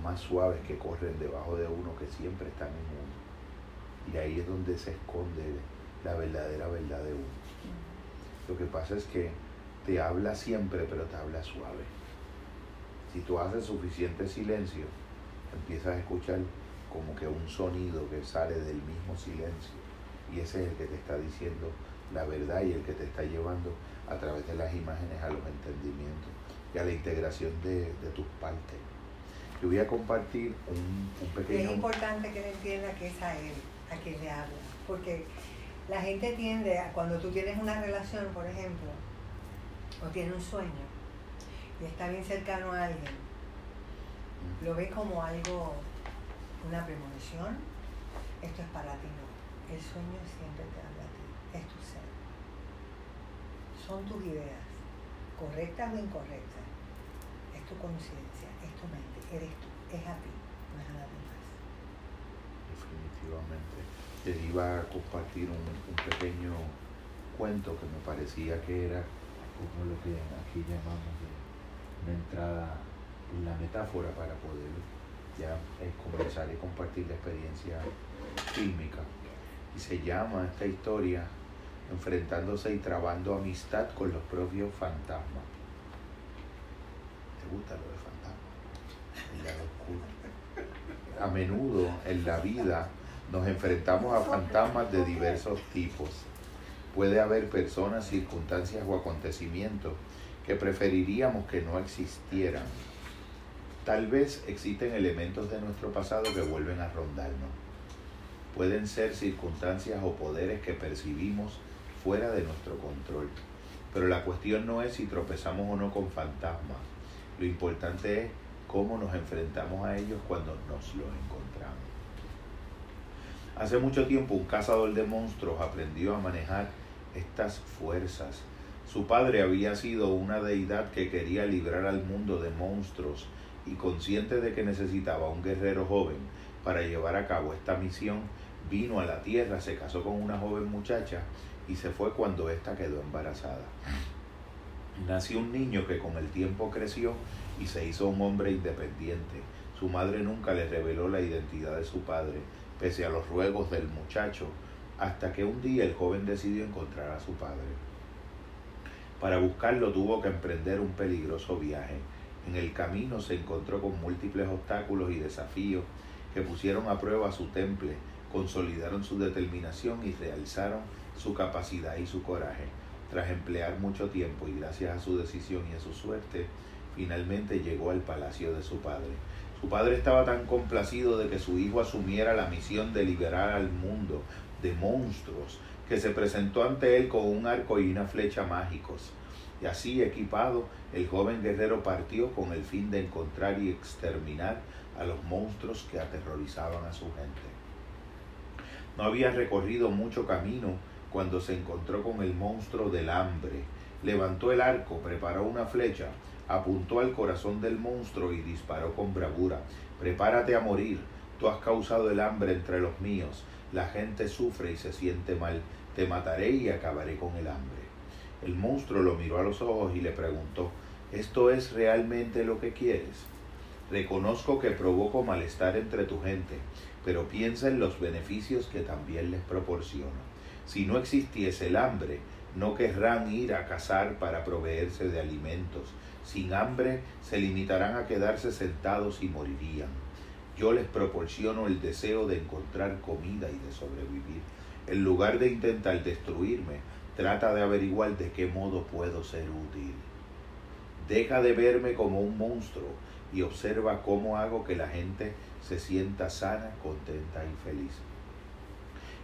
[SPEAKER 1] más suaves que corren debajo de uno, que siempre están en uno. Y ahí es donde se esconde la verdadera verdad de uno. Lo que pasa es que te habla siempre, pero te habla suave. Si tú haces suficiente silencio, empiezas a escuchar como que un sonido que sale del mismo silencio y ese es el que te está diciendo la verdad y el que te está llevando a través de las imágenes a los entendimientos y a la integración de, tus partes. Yo voy a compartir un, pequeño...
[SPEAKER 4] Es importante que él entienda que es a él, a quien le habla, porque la gente tiende a, cuando tú tienes una relación, por ejemplo, o tienes un sueño, y está bien cercano a alguien, lo ve como algo, una premonición, esto es para ti, no. El sueño siempre te habla a ti, es tu ser. Son tus ideas, correctas o incorrectas. Es tu conciencia, eres tú, es a ti, no es a nadie más.
[SPEAKER 1] Definitivamente. Te iba a compartir un, un pequeño cuento que me parecía que era como lo que aquí llamamos una entrada, la metáfora para poder ya conversar y compartir la experiencia fílmica. Y se llama esta historia enfrentándose y trabando amistad con los propios fantasmas. ¿Te gusta lo de fantasmas? A menudo en la vida nos enfrentamos a fantasmas de diversos tipos. Puede haber personas, circunstancias o acontecimientos que preferiríamos que no existieran. Tal vez existen elementos de nuestro pasado que vuelven a rondarnos. Pueden ser circunstancias o poderes que percibimos fuera de nuestro control. Pero la cuestión no es si tropezamos o no con fantasmas. Lo importante es cómo nos enfrentamos a ellos cuando nos los encontramos. Hace mucho tiempo un cazador de monstruos aprendió a manejar estas fuerzas. Su padre había sido una deidad que quería librar al mundo de monstruos y consciente de que necesitaba un guerrero joven para llevar a cabo esta misión, vino a la tierra, se casó con una joven muchacha y se fue cuando ésta quedó embarazada. Nació un niño que con el tiempo creció y se hizo un hombre independiente. Su madre nunca le reveló la identidad de su padre, pese a los ruegos del muchacho, hasta que un día el joven decidió encontrar a su padre. Para buscarlo tuvo que emprender un peligroso viaje. En el camino se encontró con múltiples obstáculos y desafíos que pusieron a prueba su temple, consolidaron su determinación y realzaron su capacidad y su coraje. Tras emplear mucho tiempo y gracias a su decisión y a su suerte, finalmente llegó al palacio de su padre. Su padre estaba tan complacido de que su hijo asumiera la misión de liberar al mundo de monstruos que se presentó ante él con un arco y una flecha mágicos. Y así equipado, el joven guerrero partió con el fin de encontrar y exterminar a los monstruos que aterrorizaban a su gente. No había recorrido mucho camino cuando se encontró con el monstruo del hambre. Levantó el arco, preparó una flecha, apuntó al corazón del monstruo y disparó con bravura. Prepárate a morir, tú has causado el hambre entre los míos. La gente sufre y se siente mal. Te mataré y acabaré con el hambre. El monstruo lo miró a los ojos y le preguntó, ¿esto es realmente lo que quieres? Reconozco que provoco malestar entre tu gente, pero piensa en los beneficios que también les proporciono. Si no existiese el hambre, no querrán ir a cazar para proveerse de alimentos. Sin hambre se limitarán a quedarse sentados y morirían. Yo les proporciono el deseo de encontrar comida y de sobrevivir. En lugar de intentar destruirme, trata de averiguar de qué modo puedo ser útil. Deja de verme como un monstruo y observa cómo hago que la gente se sienta sana, contenta y feliz.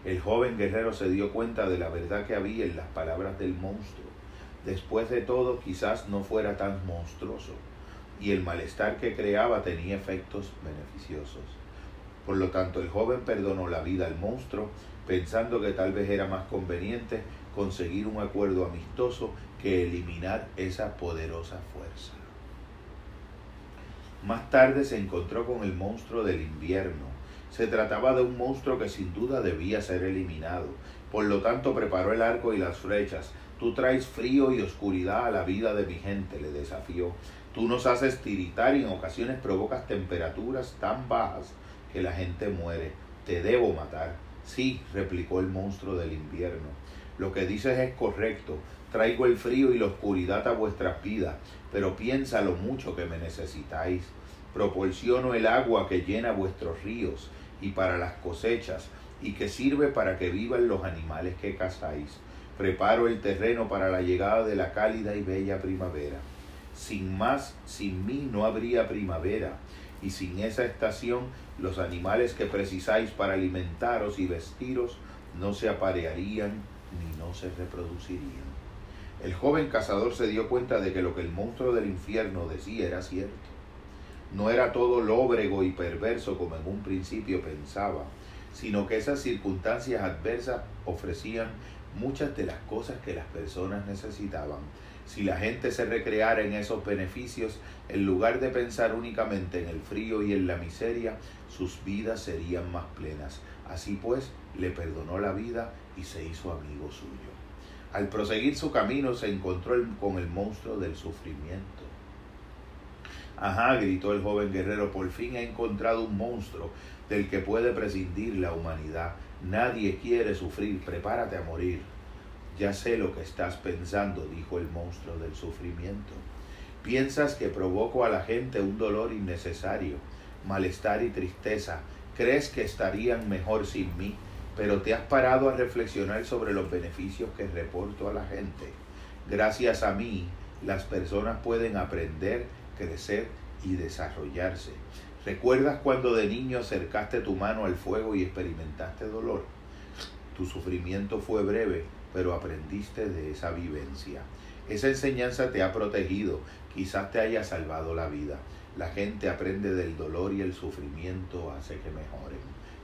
[SPEAKER 1] El joven guerrero se dio cuenta de la verdad que había en las palabras del monstruo. Después de todo, quizás no fuera tan monstruoso, y el malestar que creaba tenía efectos beneficiosos. Por lo tanto, el joven perdonó la vida al monstruo, pensando que tal vez era más conveniente conseguir un acuerdo amistoso que eliminar esa poderosa fuerza. Más tarde se encontró con el monstruo del invierno, se trataba de un monstruo que sin duda debía ser eliminado. Por lo tanto, preparó el arco y las flechas. Tú traes frío y oscuridad a la vida de mi gente, le desafió. Tú nos haces tiritar y en ocasiones provocas temperaturas tan bajas que la gente muere. Te debo matar. Sí, replicó el monstruo del invierno. Lo que dices es correcto. Traigo el frío y la oscuridad a vuestras vidas, pero piensa lo mucho que me necesitáis. Proporciono el agua que llena vuestros ríos y para las cosechas y que sirve para que vivan los animales que cazáis. Preparo el terreno para la llegada de la cálida y bella primavera. Sin más, sin mí no habría primavera, y sin esa estación los animales que precisáis para alimentaros y vestiros no se aparearían ni no se reproducirían. El joven cazador se dio cuenta de que lo que el monstruo del infierno decía era cierto. No era todo lóbrego y perverso como en un principio pensaba, sino que esas circunstancias adversas ofrecían muchas de las cosas que las personas necesitaban. Si la gente se recreara en esos beneficios, en lugar de pensar únicamente en el frío y en la miseria, sus vidas serían más plenas. Así pues, le perdonó la vida y se hizo amigo suyo. Al proseguir su camino se encontró con el monstruo del sufrimiento. Ajá, gritó el joven guerrero, por fin he encontrado un monstruo del que puede prescindir la humanidad. Nadie quiere sufrir, prepárate a morir. Ya sé lo que estás pensando, dijo el monstruo del sufrimiento. Piensas que provoco a la gente un dolor innecesario, malestar y tristeza. Crees que estarían mejor sin mí, pero te has parado a reflexionar sobre los beneficios que reporto a la gente. Gracias a mí, las personas pueden aprender, crecer y desarrollarse. ¿Recuerdas cuando de niño acercaste tu mano al fuego y experimentaste dolor? Tu sufrimiento fue breve, pero aprendiste de esa vivencia. Esa enseñanza te ha protegido, quizás te haya salvado la vida. La gente aprende del dolor y el sufrimiento hace que mejoren.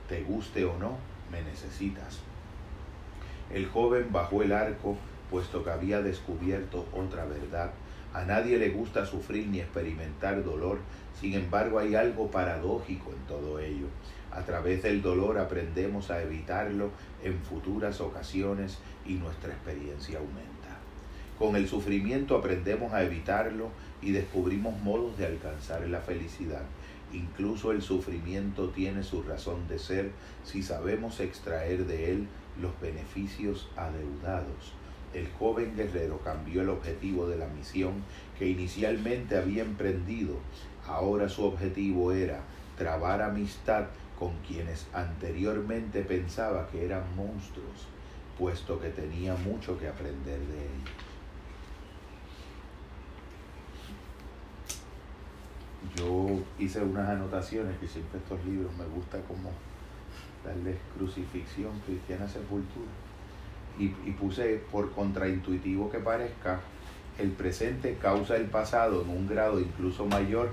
[SPEAKER 1] Te guste o no, me necesitas. El joven bajó el arco, puesto que había descubierto otra verdad. A nadie le gusta sufrir ni experimentar dolor, sin embargo, hay algo paradójico en todo ello. A través del dolor aprendemos a evitarlo en futuras ocasiones y nuestra experiencia aumenta. Con el sufrimiento aprendemos a evitarlo y descubrimos modos de alcanzar la felicidad. Incluso el sufrimiento tiene su razón de ser si sabemos extraer de él los beneficios adeudados. El joven guerrero cambió el objetivo de la misión que inicialmente había emprendido Ahora su objetivo era trabar amistad con quienes anteriormente pensaba que eran monstruos, puesto que tenía mucho que aprender de ellos. Yo hice unas anotaciones que siempre estos libros me gusta como darles crucifixión, cristiana sepultura. Y, puse, por contraintuitivo que parezca, el presente causa el pasado en un grado incluso mayor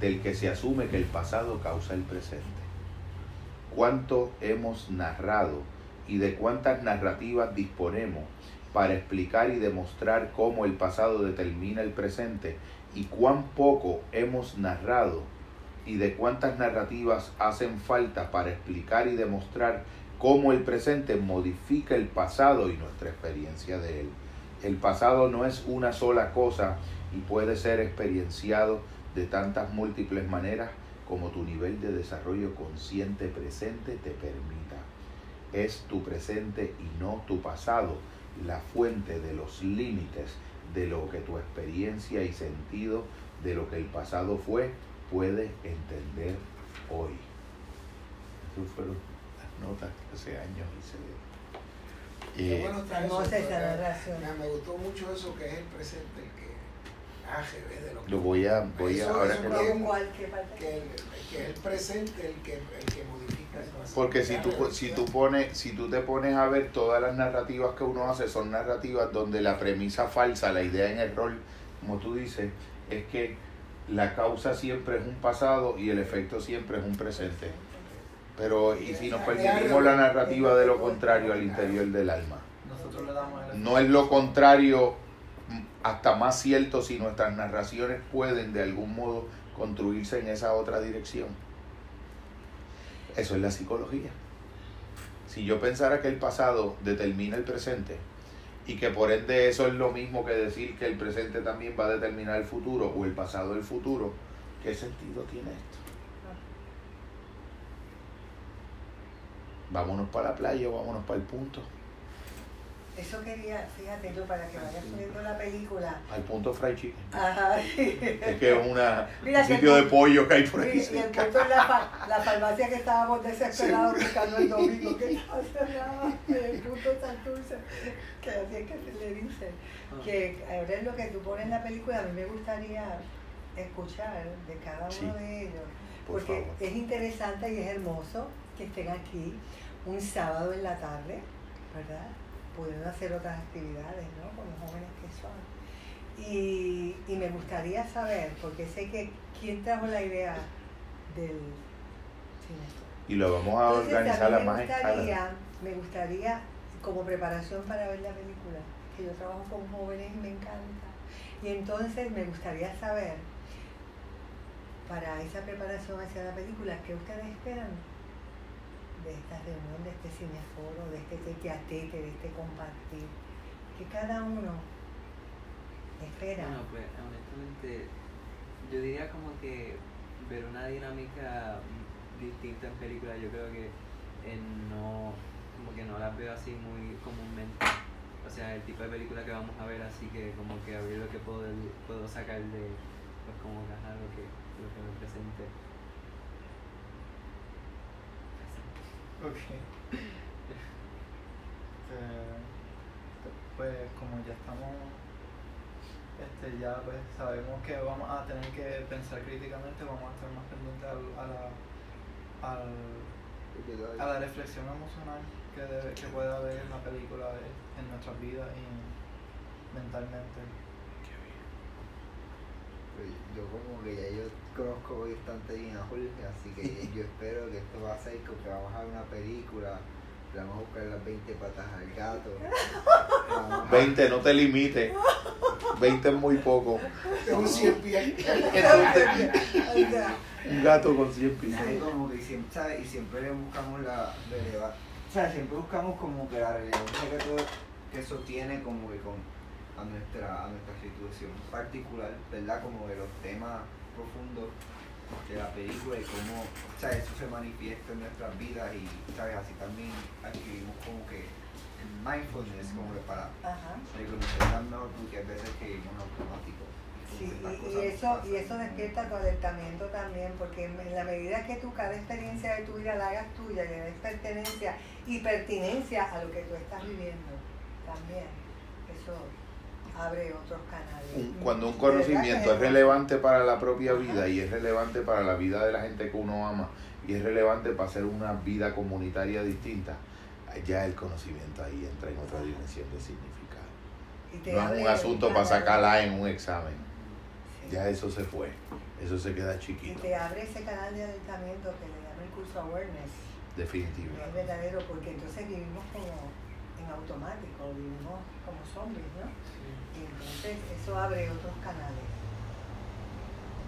[SPEAKER 1] del que se asume que el pasado causa el presente. ¿Cuánto hemos narrado y de cuántas narrativas disponemos para explicar y demostrar cómo el pasado determina el presente y cuán poco hemos narrado y de cuántas narrativas hacen falta para explicar y demostrar cómo el presente modifica el pasado y nuestra experiencia de él. El pasado no es una sola cosa y puede ser experienciado de tantas múltiples maneras como tu nivel de desarrollo consciente presente te permita. Es tu presente y no tu pasado la fuente de los límites de lo que tu experiencia y sentido de lo que el pasado fue puede entender hoy. Esas fueron las notas que hace años hice.
[SPEAKER 5] Eh, bueno, me gustó mucho eso que es el presente, el que
[SPEAKER 1] lo voy a, voy a ahora
[SPEAKER 5] que, que, es el presente el que, el que modifica el pasado.
[SPEAKER 1] Porque si tú, si, tú pones, si tú te pones a ver todas las narrativas que uno hace, son narrativas donde la premisa falsa, la idea en error, como tú dices, es que la causa siempre es un pasado y el efecto siempre es un presente. Pero, ¿y si nos permitimos la narrativa de lo contrario al interior del alma? No es lo contrario hasta más cierto si nuestras narraciones pueden de algún modo construirse en esa otra dirección. Eso es la psicología. Si yo pensara que el pasado determina el presente y que por ende eso es lo mismo que decir que el presente también va a determinar el futuro o el pasado el futuro, ¿qué sentido tiene esto? Vámonos para la playa o vámonos para el punto.
[SPEAKER 4] eso quería, fíjate yo, para que vayas subiendo la película.
[SPEAKER 1] Al punto fried chicken.
[SPEAKER 4] Ajá.
[SPEAKER 1] Es que es una,
[SPEAKER 4] Mira,
[SPEAKER 1] un sitio
[SPEAKER 4] el
[SPEAKER 1] de pollo que hay por ahí.
[SPEAKER 4] Y, y el punto es la, la farmacia que estábamos desesperados buscando el domingo, que estaba cerrada, el punto Santurce, que así es que se le dice.
[SPEAKER 2] Ah.
[SPEAKER 4] Que ahora es lo que tú pones en la película, a mí me gustaría escuchar de cada uno
[SPEAKER 1] Sí,
[SPEAKER 4] de ellos,
[SPEAKER 1] por
[SPEAKER 4] porque
[SPEAKER 1] favor.
[SPEAKER 4] es interesante y es hermoso que estén aquí un sábado en la tarde, ¿verdad? Pudiendo hacer otras actividades, ¿no? Con los jóvenes que son. Y, y me gustaría saber, porque sé que quién trajo la idea del cine.
[SPEAKER 1] Y lo vamos a
[SPEAKER 4] Entonces,
[SPEAKER 1] organizar
[SPEAKER 4] a mí me
[SPEAKER 1] más
[SPEAKER 4] gustaría, me gustaría, como preparación para ver la película, que yo trabajo con jóvenes y me encanta. Y entonces me gustaría saber, para esa preparación hacia la película, ¿qué ustedes esperan de esta reunión, de este cineforo, de este tete a tete, de este compartir? Que cada uno espera.
[SPEAKER 2] Bueno, pues honestamente, yo diría como que ver una dinámica distinta en películas, yo creo que eh, no, como que no las veo así muy comúnmente. O sea, el tipo de película que vamos a ver, así que como que a ver lo que puedo, puedo sacar de, pues como que, lo que, lo que me presente.
[SPEAKER 6] Ok. Eh, pues como ya estamos, este, ya pues sabemos que vamos a tener que pensar críticamente, vamos a estar más pendientes al- a, la, al- a la reflexión emocional que, debe- que puede haber en la película en nuestras vidas y mentalmente.
[SPEAKER 3] Yo como que ya yo conozco bastante bien a Jorge, así que yo espero que esto va a ser como que vamos a ver una película, le vamos a buscar las 20 patas al gato. a-
[SPEAKER 1] 20, no te limites. 20 es muy poco.
[SPEAKER 5] Un 100 pies.
[SPEAKER 1] Un gato con 100 pies.
[SPEAKER 3] Sí, como que siempre, ¿sabes? Y siempre le buscamos la relevancia, o sea, siempre buscamos como que la relevancia que, todo, que eso tiene como que con a nuestra, a nuestra situación particular, ¿verdad? Como de los temas profundos de la película y cómo, o sea, eso se manifiesta en nuestras vidas y, ¿sabes? Así también adquirimos como que el mindfulness, como que para
[SPEAKER 4] Ajá.
[SPEAKER 3] reconocerlas mejor porque hay veces que vivimos automático.
[SPEAKER 4] Sí, y,
[SPEAKER 3] cosas
[SPEAKER 4] y eso, y eso despierta tu alertamiento también, porque en la medida que tú cada experiencia de tu vida la hagas tuya y le des pertenencia y pertinencia a lo que tú estás viviendo, también eso abre otros canales.
[SPEAKER 1] Cuando un conocimiento es relevante para la propia vida y es relevante para la vida de la gente que uno ama y es relevante para hacer una vida comunitaria distinta, ya el conocimiento ahí entra en otra dimensión de significado.
[SPEAKER 4] Y
[SPEAKER 1] No es un asunto
[SPEAKER 4] un
[SPEAKER 1] para sacarla en un examen.
[SPEAKER 4] Sí.
[SPEAKER 1] Ya eso se fue. Eso se queda
[SPEAKER 4] Y
[SPEAKER 1] chiquito.
[SPEAKER 4] te abre ese canal de alertamiento que le llama el curso Awareness.
[SPEAKER 1] Definitivo.
[SPEAKER 4] es verdadero, porque entonces vivimos como en automático, vivimos como zombies, ¿no? Entonces eso abre otros canales,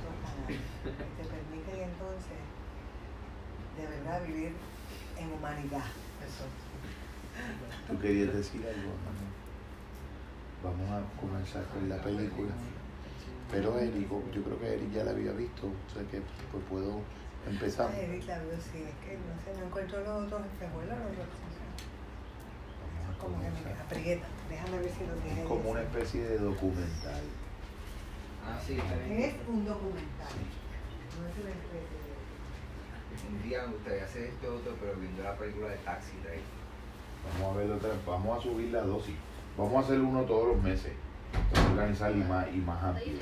[SPEAKER 4] otros canales, que te permiten entonces de verdad vivir en humanidad.
[SPEAKER 6] Eso.
[SPEAKER 1] ¿Tú querías decir algo? Vamos a comenzar con la película. Pero Eric, yo creo que Eric ya la había visto, o sea que pues puedo empezar.
[SPEAKER 4] Edith la vio, sí, es que no sé, no encuentro los otros espejuelos, los otros. Como que me
[SPEAKER 1] comenzar.
[SPEAKER 4] aprieta, déjame ver si lo
[SPEAKER 1] Es
[SPEAKER 4] tiene.
[SPEAKER 1] como una especie de documental.
[SPEAKER 2] Ah, sí.
[SPEAKER 4] Es un documental,
[SPEAKER 1] Sí.
[SPEAKER 4] no es una especie de...
[SPEAKER 3] Un día me gustaría hacer esto otro, pero viendo la película de Taxi Drive.
[SPEAKER 1] Vamos a ver otra, vamos a subir la dosis. Vamos a hacer uno todos los meses. Vamos a organizar y más, y más amplio.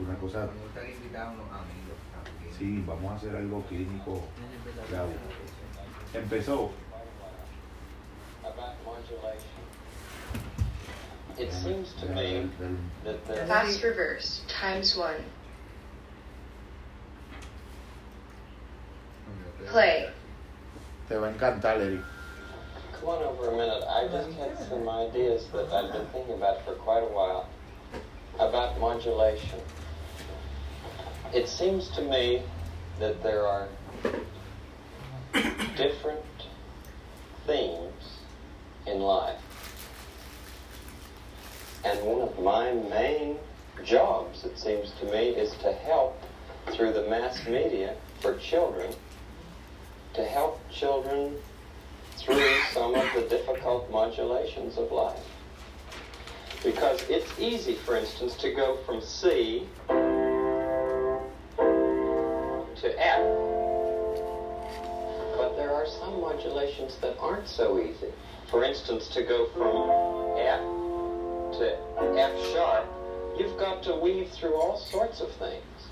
[SPEAKER 1] Una cosa,
[SPEAKER 3] Me gustaría invitar a unos amigos también.
[SPEAKER 1] sí, vamos a hacer algo clínico. Bravo. Empezó.
[SPEAKER 7] About modulation. It seems to me that the
[SPEAKER 8] Fast reverse times one. Play.
[SPEAKER 1] Te va a encantar, Eric.
[SPEAKER 7] come on over a minute. I just had some ideas that I've been thinking about for quite a while about modulation. It seems to me that there are different themes in life. And one of my main jobs, it seems to me, is to help through the mass media for children, to help children through some of the difficult modulations of life. Because it's easy, for instance, to go from C to F. There are some modulations that aren't so easy. For instance, to go from F to F sharp, you've got to weave through all sorts of things.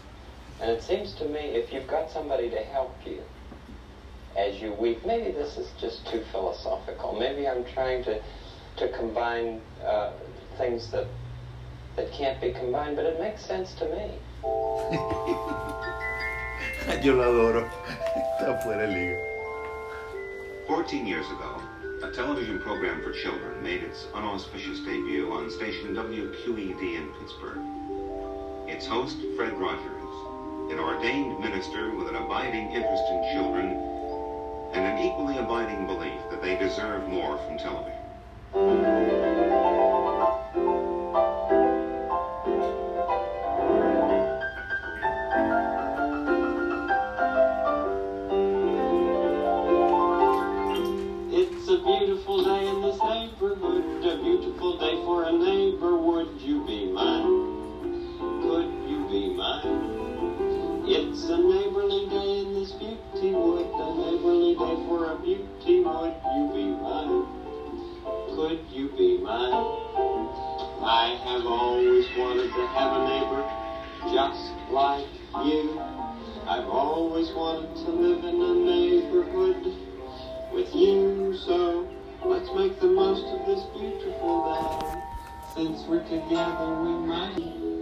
[SPEAKER 7] And it seems to me if you've got somebody to help you as you weave, maybe this is just too philosophical. Maybe I'm trying to, to combine uh, things that, that can't be combined, but it makes sense to me.
[SPEAKER 1] Yo lo adoro. Está fuera de liga.
[SPEAKER 9] 14 years ago, a television program for children made its unauspicious debut on station WQED in Pittsburgh. Its host, Fred Rogers, an ordained minister with an abiding interest in children and an equally abiding belief that they deserve more from television.
[SPEAKER 7] Day for a beauty. Would you be mine? Could you be mine? I have always wanted to have a neighbor just like you. I've always wanted to live in a neighborhood with you. So let's make the most of this beautiful day. Since we're together, we might.